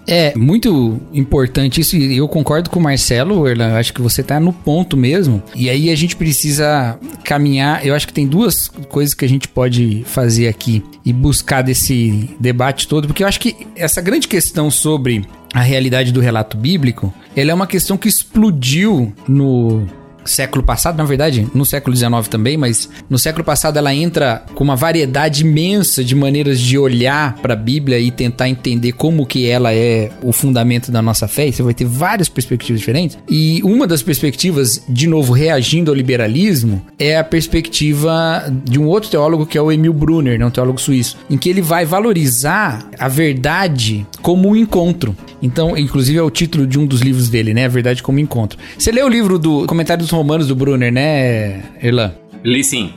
É muito importante isso e eu concordo com o Marcelo, Erlan, acho que você tá no ponto mesmo. E aí a gente precisa caminhar, eu acho que tem duas coisas que a gente pode fazer aqui e buscar desse debate todo, porque eu acho que essa grande questão sobre a realidade do relato bíblico, ela é uma questão que explodiu no século passado, na verdade, no século XIX também, mas no século passado ela entra com uma variedade imensa de maneiras de olhar para a Bíblia e tentar entender como que ela é o fundamento da nossa fé. E você vai ter várias perspectivas diferentes. E uma das perspectivas, de novo, reagindo ao liberalismo, é a perspectiva de um outro teólogo que é o Emil Brunner, né, um teólogo suíço, em que ele vai valorizar a verdade como um encontro. Então, inclusive é o título de um dos livros dele, né? A verdade como encontro. Você leu o livro do Comentário dos Romanos do Brunner, né, Erlan? Li sim.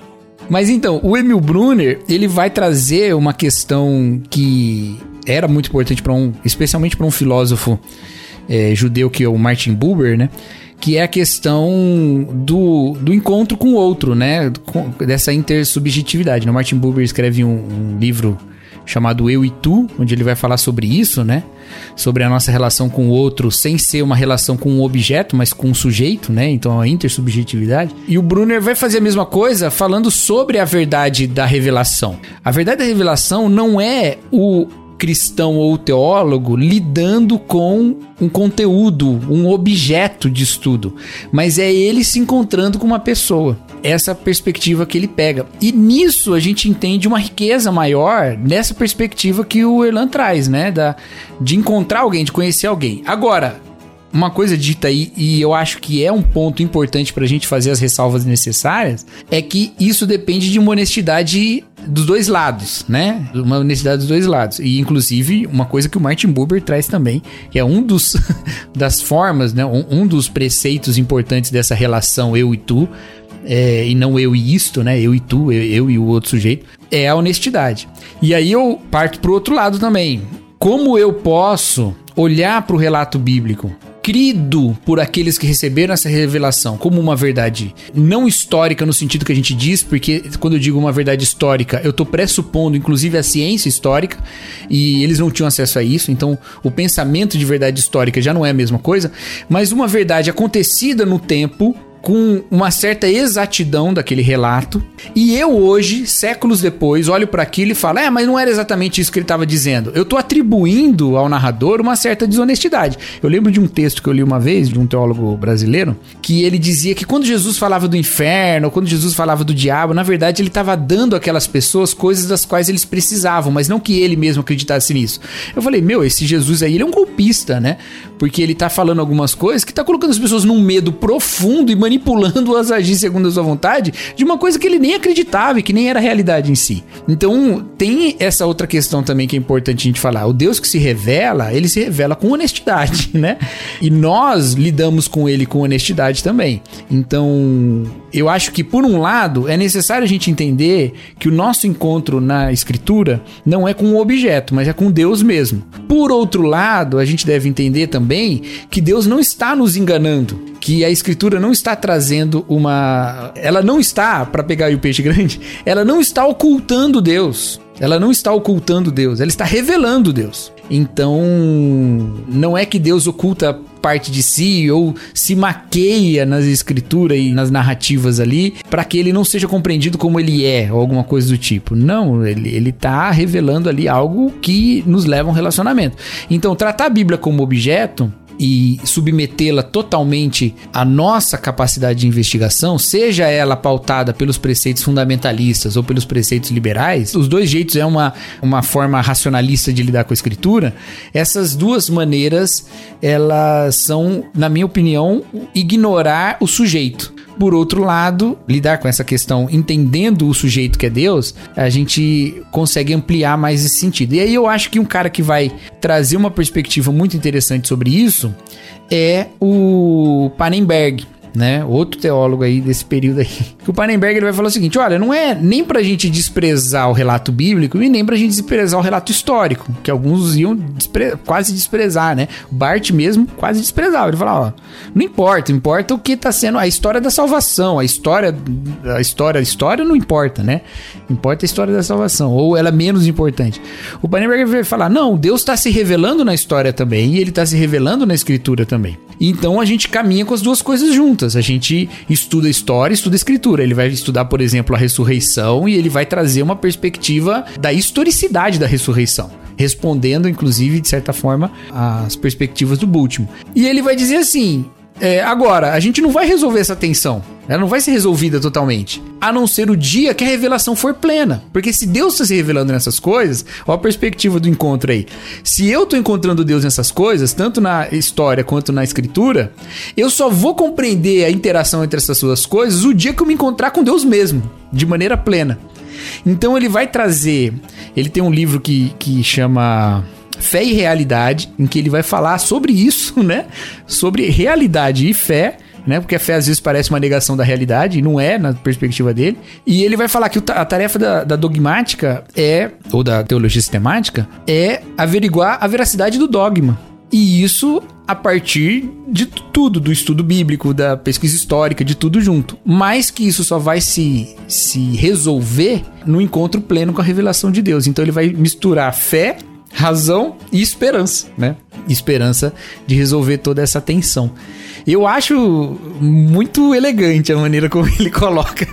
Mas então, o Emil Brunner, ele vai trazer uma questão que era muito importante para um, especialmente para um filósofo é, judeu que é o Martin Buber, né? Que é a questão do, do encontro com o outro, né? Com, dessa intersubjetividade. Né? O Martin Buber escreve um, um livro chamado Eu e Tu, onde ele vai falar sobre isso, né? Sobre a nossa relação com o outro sem ser uma relação com um objeto, mas com um sujeito, né? Então a intersubjetividade. E o Brunner vai fazer a mesma coisa falando sobre a verdade da revelação. A verdade da revelação não é o cristão ou teólogo lidando com um conteúdo, um objeto de estudo, mas é ele se encontrando com uma pessoa. Essa perspectiva que ele pega. E nisso a gente entende uma riqueza maior nessa perspectiva que o Erlan traz, né? Da, de encontrar alguém, de conhecer alguém. Agora, uma coisa dita aí, e eu acho que é um ponto importante para a gente fazer as ressalvas necessárias, é que isso depende de uma honestidade dos dois lados, né? Uma honestidade dos dois lados. E, inclusive, uma coisa que o Martin Buber traz também, que é um dos das formas, né? Um, um dos preceitos importantes dessa relação eu e tu, é, e não eu e isto, né? Eu e tu, eu, eu e o outro sujeito, é a honestidade. E aí eu parto pro outro lado também. Como eu posso olhar para o relato bíblico crido por aqueles que receberam essa revelação como uma verdade não histórica no sentido que a gente diz, porque quando eu digo uma verdade histórica, eu estou pressupondo inclusive a ciência histórica e eles não tinham acesso a isso, então o pensamento de verdade histórica já não é a mesma coisa, mas uma verdade acontecida no tempo com uma certa exatidão daquele relato. E eu hoje, séculos depois, olho para aquilo e falo: "É, mas não era exatamente isso que ele estava dizendo". Eu tô atribuindo ao narrador uma certa desonestidade. Eu lembro de um texto que eu li uma vez de um teólogo brasileiro, que ele dizia que quando Jesus falava do inferno, quando Jesus falava do diabo, na verdade ele estava dando àquelas pessoas coisas das quais eles precisavam, mas não que ele mesmo acreditasse nisso. Eu falei: "Meu, esse Jesus aí, ele é um golpista, né? Porque ele tá falando algumas coisas que tá colocando as pessoas num medo profundo e manipulando manipulando-as a agir segundo a sua vontade de uma coisa que ele nem acreditava e que nem era realidade em si. Então, tem essa outra questão também que é importante a gente falar. O Deus que se revela, ele se revela com honestidade, né? E nós lidamos com ele com honestidade também. Então, eu acho que, por um lado, é necessário a gente entender que o nosso encontro na Escritura não é com um objeto, mas é com Deus mesmo. Por outro lado, a gente deve entender também que Deus não está nos enganando, que a Escritura não está trazendo uma. Ela não está, para pegar o peixe grande, ela não está ocultando Deus. Ela não está ocultando Deus, ela está revelando Deus. Então, não é que Deus oculta parte de si ou se maqueia nas escrituras e nas narrativas ali para que ele não seja compreendido como ele é ou alguma coisa do tipo. Não, ele, ele tá revelando ali algo que nos leva a um relacionamento. Então, tratar a Bíblia como objeto e submetê-la totalmente à nossa capacidade de investigação, seja ela pautada pelos preceitos fundamentalistas ou pelos preceitos liberais, os dois jeitos é uma, uma forma racionalista de lidar com a escritura. Essas duas maneiras, elas são, na minha opinião, ignorar o sujeito. Por outro lado, lidar com essa questão entendendo o sujeito que é Deus, a gente consegue ampliar mais esse sentido. E aí eu acho que um cara que vai trazer uma perspectiva muito interessante sobre isso é o Panenberg né? Outro teólogo aí desse período aí. Que o Panenberg ele vai falar o seguinte: olha, não é nem pra gente desprezar o relato bíblico e nem pra gente desprezar o relato histórico, que alguns iam despre quase desprezar, né? Bart mesmo quase desprezava. Ele falava, ó, não importa, importa o que tá sendo a história da salvação, a história, a história, a história não importa, né? Importa a história da salvação, ou ela é menos importante. O Panenberg vai falar: não, Deus está se revelando na história também, e ele está se revelando na escritura também. Então a gente caminha com as duas coisas juntas. A gente estuda história, estuda escritura. Ele vai estudar, por exemplo, a ressurreição e ele vai trazer uma perspectiva da historicidade da ressurreição respondendo, inclusive, de certa forma, as perspectivas do Bultmann. E ele vai dizer assim: É, agora, a gente não vai resolver essa tensão. Ela não vai ser resolvida totalmente. A não ser o dia que a revelação for plena. Porque se Deus está se revelando nessas coisas, olha a perspectiva do encontro aí. Se eu estou encontrando Deus nessas coisas, tanto na história quanto na escritura, eu só vou compreender a interação entre essas duas coisas o dia que eu me encontrar com Deus mesmo, de maneira plena. Então ele vai trazer. Ele tem um livro que, que chama Fé e Realidade, em que ele vai falar sobre isso, né? Sobre realidade e fé né? Porque a fé às vezes parece uma negação da realidade, e não é na perspectiva dele. E ele vai falar que a tarefa da, da dogmática é, ou da teologia sistemática, é averiguar a veracidade do dogma. E isso a partir de tudo, do estudo bíblico, da pesquisa histórica, de tudo junto. Mas que isso só vai se, se resolver no encontro pleno com a revelação de Deus. Então ele vai misturar fé, razão e esperança, né? Esperança de resolver toda essa tensão. Eu acho muito elegante a maneira como ele coloca.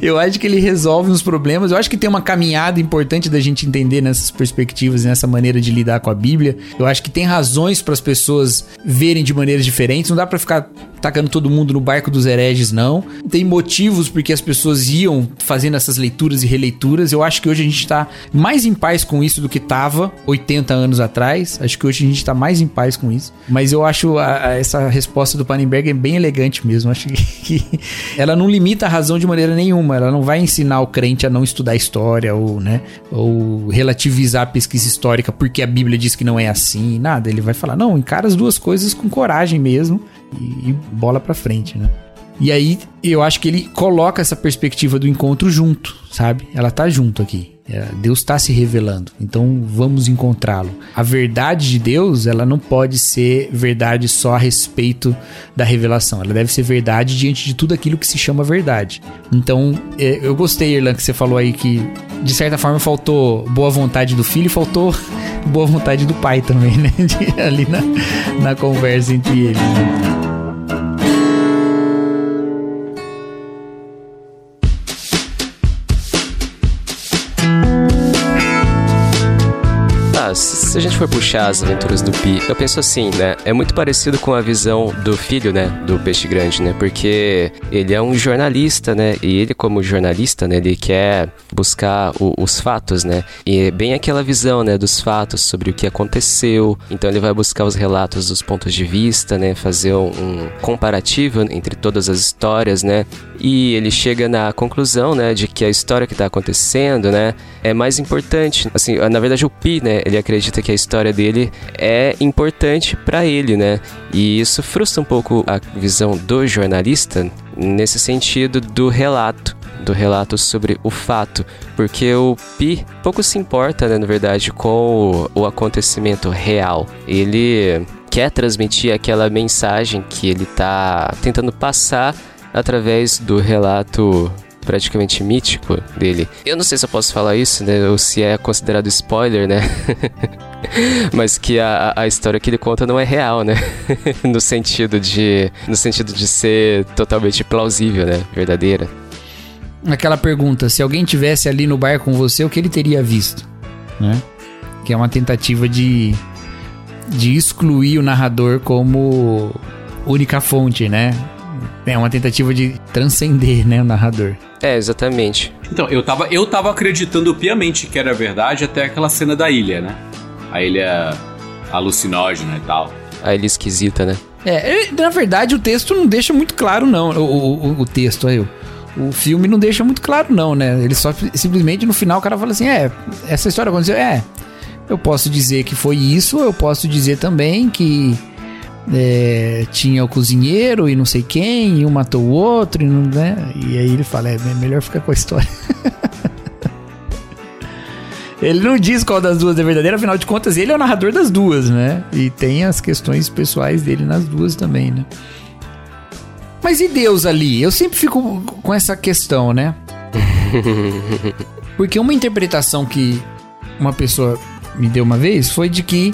Eu acho que ele resolve uns problemas. Eu acho que tem uma caminhada importante da gente entender nessas perspectivas nessa maneira de lidar com a Bíblia. Eu acho que tem razões para as pessoas verem de maneiras diferentes. Não dá para ficar tacando todo mundo no barco dos hereges, não. Tem motivos porque as pessoas iam fazendo essas leituras e releituras. Eu acho que hoje a gente tá mais em paz com isso do que tava 80 anos atrás. Acho que hoje a gente tá mais em paz com isso. Mas eu acho a, a, essa resposta do Pannenberg é bem elegante mesmo. Acho que, que ela não limita a razão de maneira nenhuma. Ela não vai ensinar o crente a não estudar história ou, né, ou relativizar a pesquisa histórica porque a Bíblia diz que não é assim. Nada. Ele vai falar, não, encara as duas coisas com coragem mesmo e, e bola pra frente, né? E aí eu acho que ele coloca essa perspectiva do encontro junto, sabe? Ela tá junto aqui. É, Deus está se revelando, então vamos encontrá-lo. A verdade de Deus, ela não pode ser verdade só a respeito da revelação, ela deve ser verdade diante de tudo aquilo que se chama verdade. Então, é, eu gostei, Irlan, que você falou aí que de certa forma faltou boa vontade do filho e faltou boa vontade do pai também, né? Ali na, na conversa entre eles. Se a gente for puxar as aventuras do Pi, eu penso assim, né? É muito parecido com a visão do filho, né? Do peixe grande, né? Porque ele é um jornalista, né? E ele, como jornalista, né? Ele quer buscar o, os fatos, né? E é bem aquela visão, né? Dos fatos sobre o que aconteceu. Então ele vai buscar os relatos dos pontos de vista, né? Fazer um, um comparativo entre todas as histórias, né? E ele chega na conclusão, né? De que a história que está acontecendo, né? É mais importante. Assim, na verdade o Pi, né? Ele acredita acredita que a história dele é importante para ele, né? E isso frustra um pouco a visão do jornalista nesse sentido do relato do relato sobre o fato, porque o Pi pouco se importa, né, na verdade, com o, o acontecimento real. Ele quer transmitir aquela mensagem que ele está tentando passar através do relato praticamente mítico dele. Eu não sei se eu posso falar isso, né? Ou se é considerado spoiler, né? Mas que a, a história que ele conta não é real, né? no sentido de no sentido de ser totalmente plausível, né? Verdadeira. Aquela pergunta, se alguém tivesse ali no bar com você, o que ele teria visto, né? Que é uma tentativa de de excluir o narrador como única fonte, né? É uma tentativa de transcender, né, o narrador. É, exatamente. Então, eu tava, eu tava acreditando piamente que era verdade até aquela cena da ilha, né? A ilha alucinógena e tal. A ilha esquisita, né? É, na verdade o texto não deixa muito claro, não. O, o, o texto aí, o, o filme não deixa muito claro, não, né? Ele só simplesmente no final o cara fala assim: é, essa história aconteceu, é. Eu posso dizer que foi isso, eu posso dizer também que é, tinha o cozinheiro e não sei quem, e um matou o outro, e, não, né? e aí ele fala: é melhor ficar com a história. ele não diz qual das duas é verdadeira, afinal de contas, ele é o narrador das duas, né? E tem as questões pessoais dele nas duas também, né? Mas e Deus ali? Eu sempre fico com essa questão, né? Porque uma interpretação que uma pessoa me deu uma vez foi de que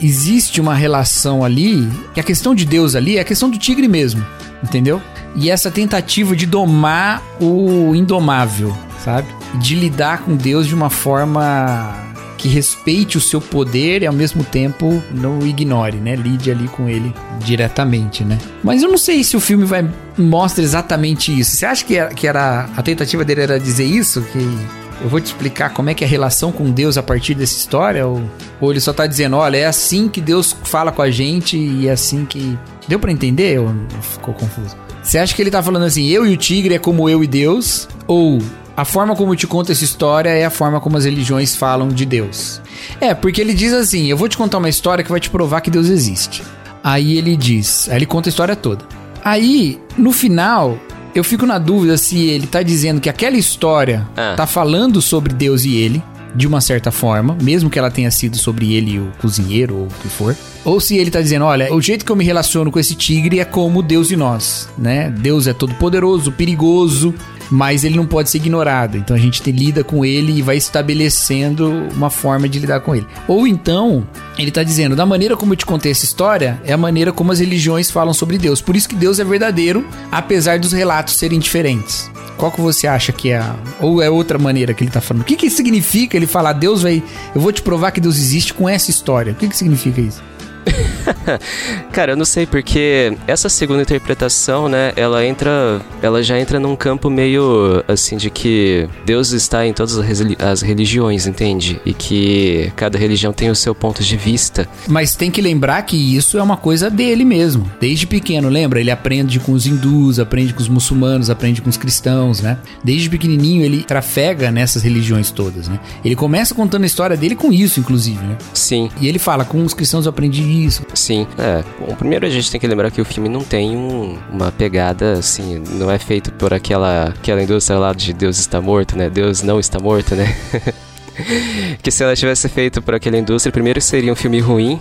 existe uma relação ali, que a questão de Deus ali é a questão do tigre mesmo, entendeu? E essa tentativa de domar o indomável, sabe? De lidar com Deus de uma forma que respeite o seu poder e ao mesmo tempo não o ignore, né? Lide ali com ele diretamente, né? Mas eu não sei se o filme vai mostra exatamente isso. Você acha que era, que era a tentativa dele era dizer isso? Que eu vou te explicar como é que é a relação com Deus a partir dessa história? Ou, ou ele só tá dizendo, olha, é assim que Deus fala com a gente e é assim que. Deu para entender ou ficou confuso? Você acha que ele tá falando assim, eu e o tigre é como eu e Deus? Ou a forma como eu te conto essa história é a forma como as religiões falam de Deus? É, porque ele diz assim: eu vou te contar uma história que vai te provar que Deus existe. Aí ele diz, aí ele conta a história toda. Aí, no final, eu fico na dúvida se ele tá dizendo que aquela história ah. tá falando sobre Deus e ele, de uma certa forma, mesmo que ela tenha sido sobre ele o cozinheiro ou o que for. Ou se ele tá dizendo, olha, o jeito que eu me relaciono com esse tigre é como Deus e nós, né? Deus é todo poderoso, perigoso, mas ele não pode ser ignorado. Então a gente te lida com ele e vai estabelecendo uma forma de lidar com ele. Ou então, ele está dizendo, da maneira como eu te contei essa história, é a maneira como as religiões falam sobre Deus. Por isso que Deus é verdadeiro, apesar dos relatos serem diferentes. Qual que você acha que é? Ou é outra maneira que ele está falando? O que que significa ele falar, Deus vai. Eu vou te provar que Deus existe com essa história? O que que significa isso? Cara, eu não sei porque essa segunda interpretação, né, ela entra, ela já entra num campo meio assim de que Deus está em todas as religiões, entende? E que cada religião tem o seu ponto de vista. Mas tem que lembrar que isso é uma coisa dele mesmo. Desde pequeno, lembra? Ele aprende com os hindus, aprende com os muçulmanos, aprende com os cristãos, né? Desde pequenininho ele trafega nessas religiões todas, né? Ele começa contando a história dele com isso, inclusive, né? Sim. E ele fala, com os cristãos eu aprendi isso. Sim, é. Bom, primeiro a gente tem que lembrar que o filme não tem um, uma pegada assim, não é feito por aquela, aquela indústria lá de Deus está morto, né? Deus não está morto, né? que se ela tivesse feito por aquela indústria, primeiro seria um filme ruim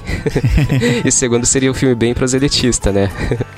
e segundo seria um filme bem proselitista, né?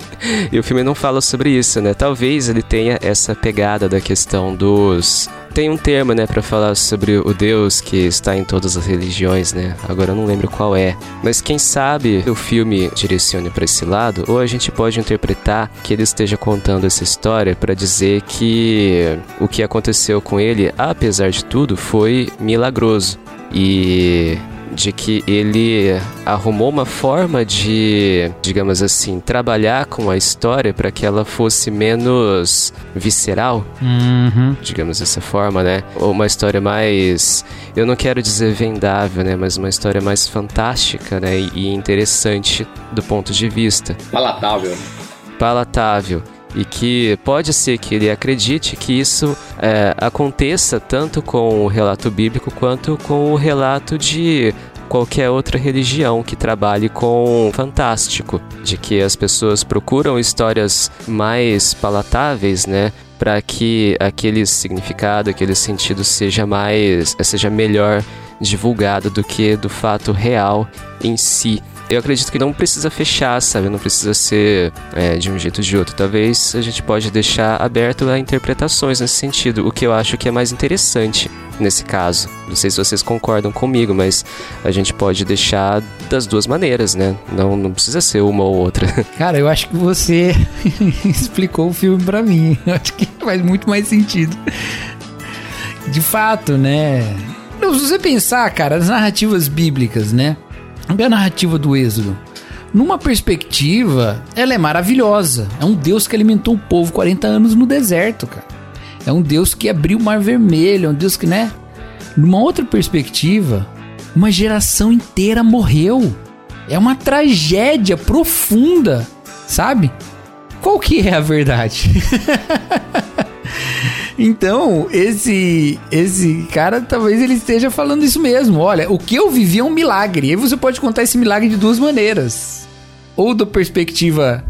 e o filme não fala sobre isso, né? Talvez ele tenha essa pegada da questão dos tem um termo, né, para falar sobre o Deus que está em todas as religiões, né? Agora eu não lembro qual é. Mas quem sabe o filme direcione para esse lado, ou a gente pode interpretar que ele esteja contando essa história para dizer que o que aconteceu com ele, apesar de tudo, foi milagroso. E de que ele arrumou uma forma de, digamos assim, trabalhar com a história para que ela fosse menos visceral, uhum. digamos dessa forma, né? Ou uma história mais, eu não quero dizer vendável, né? Mas uma história mais fantástica, né? E interessante do ponto de vista. Palatável. Palatável e que pode ser que ele acredite que isso é, aconteça tanto com o relato bíblico quanto com o relato de qualquer outra religião que trabalhe com fantástico, de que as pessoas procuram histórias mais palatáveis, né, para que aquele significado, aquele sentido seja mais, seja melhor divulgado do que do fato real em si eu acredito que não precisa fechar, sabe? Não precisa ser é, de um jeito ou de outro. Talvez a gente pode deixar aberto a interpretações nesse sentido, o que eu acho que é mais interessante nesse caso. Não sei se vocês concordam comigo, mas a gente pode deixar das duas maneiras, né? Não, não precisa ser uma ou outra. Cara, eu acho que você explicou o filme para mim. Eu acho que faz muito mais sentido. De fato, né? Se você pensar, cara, as narrativas bíblicas, né? A narrativa do Êxodo. Numa perspectiva, ela é maravilhosa. É um Deus que alimentou o povo 40 anos no deserto, cara. É um Deus que abriu o mar vermelho, é um Deus que, né? Numa outra perspectiva, uma geração inteira morreu. É uma tragédia profunda, sabe? Qual que é a verdade? Então, esse esse cara talvez ele esteja falando isso mesmo. Olha, o que eu vivi é um milagre. E você pode contar esse milagre de duas maneiras. Ou da perspectiva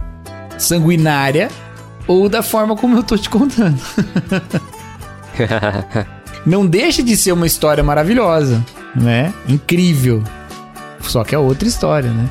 sanguinária, ou da forma como eu tô te contando. Não deixa de ser uma história maravilhosa, né? Incrível. Só que é outra história, né?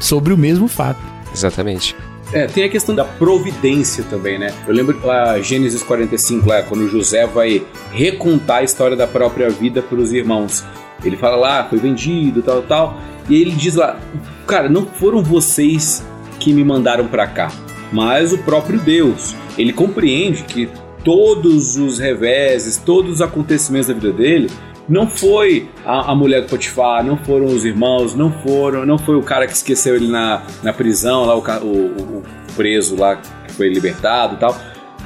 Sobre o mesmo fato. Exatamente. É, tem a questão da providência também, né? Eu lembro lá, Gênesis 45, lá, quando José vai recontar a história da própria vida para os irmãos. Ele fala lá, foi vendido, tal, tal. E ele diz lá, cara, não foram vocês que me mandaram para cá, mas o próprio Deus. Ele compreende que todos os reveses, todos os acontecimentos da vida dele não foi a, a, mulher do Potifar, não foram os irmãos, não foram, não foi o cara que esqueceu ele na, na prisão, lá o, o, o preso lá que foi libertado e tal.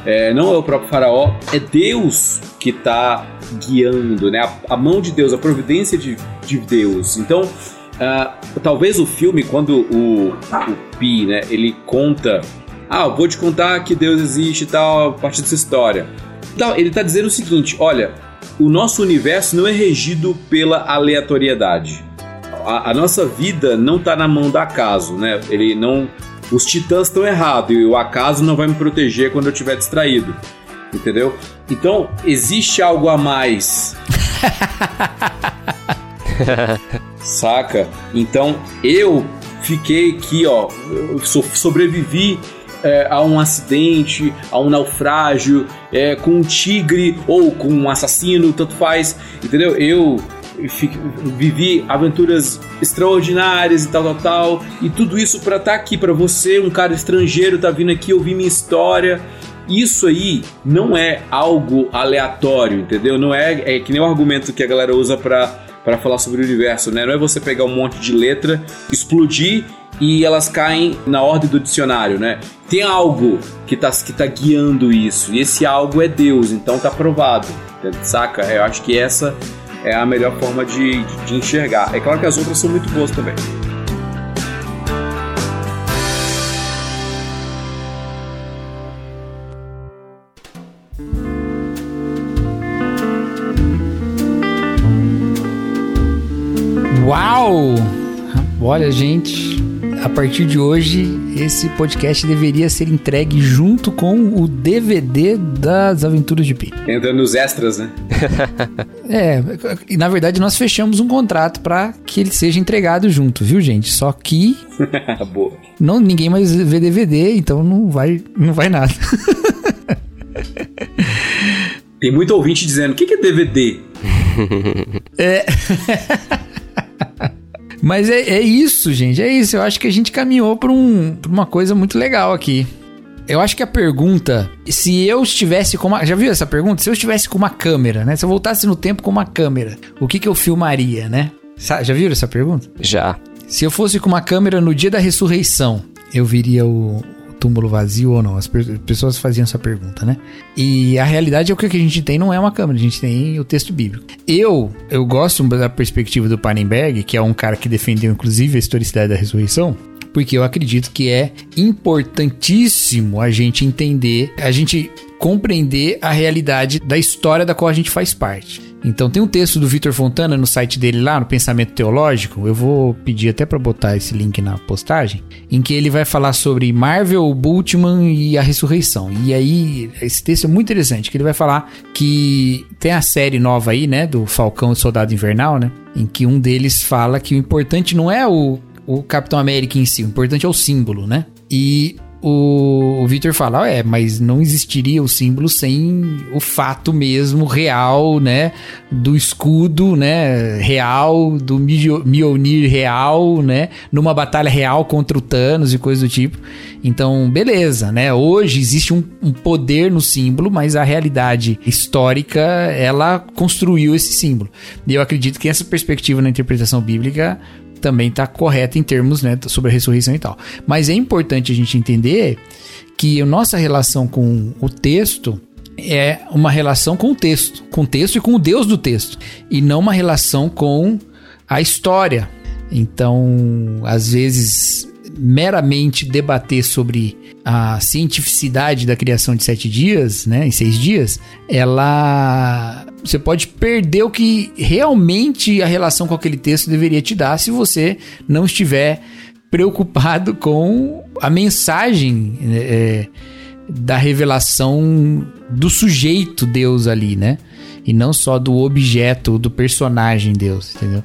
É, não é o próprio faraó, é Deus que está guiando, né? A, a, mão de Deus, a providência de, de Deus. Então, uh, talvez o filme, quando o, o Pi, né, ele conta, ah, vou te contar que Deus existe e tal, a partir dessa história. Então, ele está dizendo o seguinte, olha, o nosso universo não é regido pela aleatoriedade. A, a nossa vida não está na mão do acaso, né? Ele não, os titãs estão errados e o acaso não vai me proteger quando eu estiver distraído, entendeu? Então existe algo a mais. Saca? Então eu fiquei aqui, ó, sobrevivi é, a um acidente, a um naufrágio, é, com um tigre ou com um assassino, tanto faz, entendeu? Eu vivi aventuras extraordinárias e tal, tal, tal, e tudo isso para estar tá aqui para você, um cara estrangeiro, tá vindo aqui ouvir minha história. Isso aí não é algo aleatório, entendeu? Não é, é que nem o argumento que a galera usa para para falar sobre o universo, né? Não é você pegar um monte de letra, explodir e elas caem na ordem do dicionário, né? Tem algo que tá, que tá guiando isso, e esse algo é Deus, então tá provado, saca? Eu acho que essa é a melhor forma de, de, de enxergar. É claro que as outras são muito boas também. Uau! Olha, gente, a partir de hoje, esse podcast deveria ser entregue junto com o DVD das Aventuras de Pi. Entrando nos extras, né? é, e na verdade nós fechamos um contrato para que ele seja entregado junto, viu, gente? Só que Boa. não ninguém mais vê DVD, então não vai, não vai nada. Tem muito ouvinte dizendo: "O que é DVD?" é Mas é, é, isso, gente. É isso. Eu acho que a gente caminhou para um, uma coisa muito legal aqui. Eu acho que a pergunta, se eu estivesse com uma. Já viu essa pergunta? Se eu estivesse com uma câmera, né? Se eu voltasse no tempo com uma câmera, o que, que eu filmaria, né? Já viram essa pergunta? Já. Se eu fosse com uma câmera no dia da ressurreição, eu viria o, túmulo vazio ou não. As pessoas faziam essa pergunta, né? E a realidade é que o que a gente tem não é uma câmera, a gente tem o texto bíblico. Eu, eu gosto da perspectiva do Pannenberg, que é um cara que defendeu inclusive a historicidade da ressurreição, porque eu acredito que é importantíssimo a gente entender, a gente compreender a realidade da história da qual a gente faz parte. Então tem um texto do Vitor Fontana no site dele lá, no Pensamento Teológico, eu vou pedir até para botar esse link na postagem, em que ele vai falar sobre Marvel, Bultman e a ressurreição. E aí esse texto é muito interessante, que ele vai falar que tem a série nova aí, né, do Falcão e Soldado Invernal, né, em que um deles fala que o importante não é o o Capitão América em si, o importante é o símbolo, né? E o, o Victor fala, é, mas não existiria o símbolo sem o fato mesmo real, né, do escudo, né, real, do Mjolnir real, né, numa batalha real contra o Thanos e coisa do tipo. Então, beleza, né, hoje existe um, um poder no símbolo, mas a realidade histórica, ela construiu esse símbolo. E eu acredito que essa perspectiva na interpretação bíblica também está correta em termos né, sobre a ressurreição e tal. Mas é importante a gente entender que a nossa relação com o texto é uma relação com o texto, com o texto e com o Deus do texto, e não uma relação com a história. Então, às vezes, meramente debater sobre a cientificidade da criação de sete dias, né, em seis dias, ela você pode perder o que realmente a relação com aquele texto deveria te dar se você não estiver preocupado com a mensagem é, da revelação do sujeito Deus ali, né? E não só do objeto, do personagem Deus, entendeu?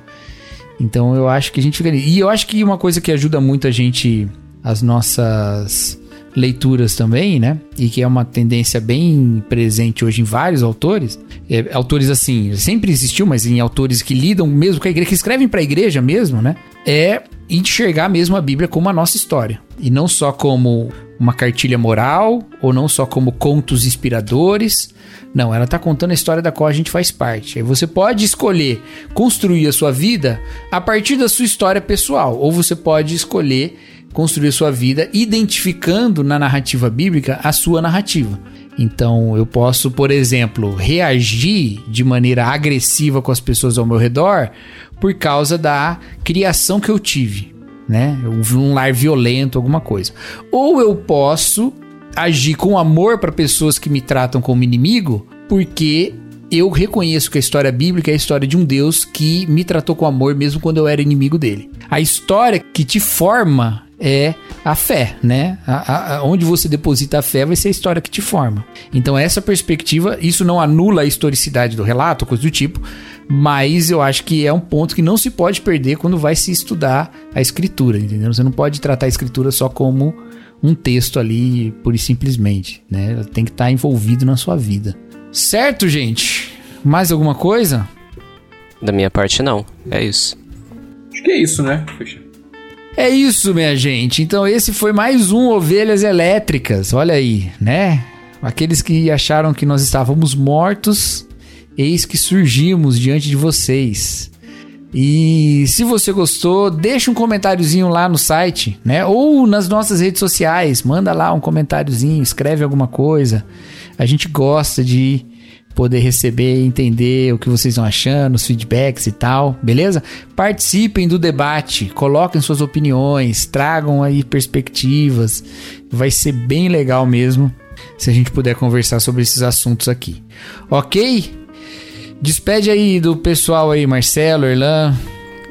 Então eu acho que a gente fica. E eu acho que uma coisa que ajuda muito a gente, as nossas leituras também, né? E que é uma tendência bem presente hoje em vários autores. É, autores assim, sempre existiu, mas em autores que lidam mesmo com a igreja, que escrevem para a igreja mesmo, né? É enxergar mesmo a Bíblia como a nossa história. E não só como uma cartilha moral ou não só como contos inspiradores. Não, ela está contando a história da qual a gente faz parte. Aí você pode escolher construir a sua vida a partir da sua história pessoal, ou você pode escolher construir a sua vida identificando na narrativa bíblica a sua narrativa. Então, eu posso, por exemplo, reagir de maneira agressiva com as pessoas ao meu redor por causa da criação que eu tive, né? Um lar violento, alguma coisa. Ou eu posso agir com amor para pessoas que me tratam como inimigo, porque eu reconheço que a história bíblica é a história de um Deus que me tratou com amor mesmo quando eu era inimigo dele. A história que te forma é a fé, né? A, a, onde você deposita a fé vai ser a história que te forma. Então, essa perspectiva, isso não anula a historicidade do relato, coisa do tipo, mas eu acho que é um ponto que não se pode perder quando vai se estudar a escritura, entendeu? Você não pode tratar a escritura só como um texto ali, pura e simplesmente, né? Ela tem que estar envolvido na sua vida. Certo, gente? Mais alguma coisa? Da minha parte, não. É isso. Acho que é isso, né? Fecha. É isso, minha gente. Então esse foi mais um Ovelhas Elétricas. Olha aí, né? Aqueles que acharam que nós estávamos mortos, eis que surgimos diante de vocês. E se você gostou, deixa um comentáriozinho lá no site, né? Ou nas nossas redes sociais, manda lá um comentáriozinho, escreve alguma coisa. A gente gosta de poder receber e entender o que vocês estão achando, os feedbacks e tal, beleza? Participem do debate, coloquem suas opiniões, tragam aí perspectivas. Vai ser bem legal mesmo se a gente puder conversar sobre esses assuntos aqui. Ok? Despede aí do pessoal aí, Marcelo, Erlan.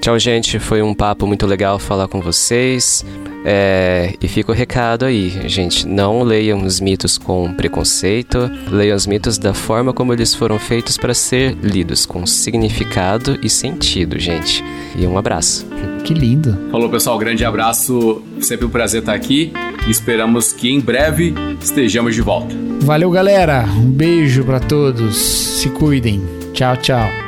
Tchau, gente. Foi um papo muito legal falar com vocês. É, e fica o recado aí, gente. Não leiam os mitos com preconceito, leiam os mitos da forma como eles foram feitos para ser lidos, com significado e sentido, gente. E um abraço. Que lindo. Falou, pessoal. Grande abraço. Sempre um prazer estar aqui. E esperamos que em breve estejamos de volta. Valeu, galera. Um beijo para todos. Se cuidem. Tchau, tchau.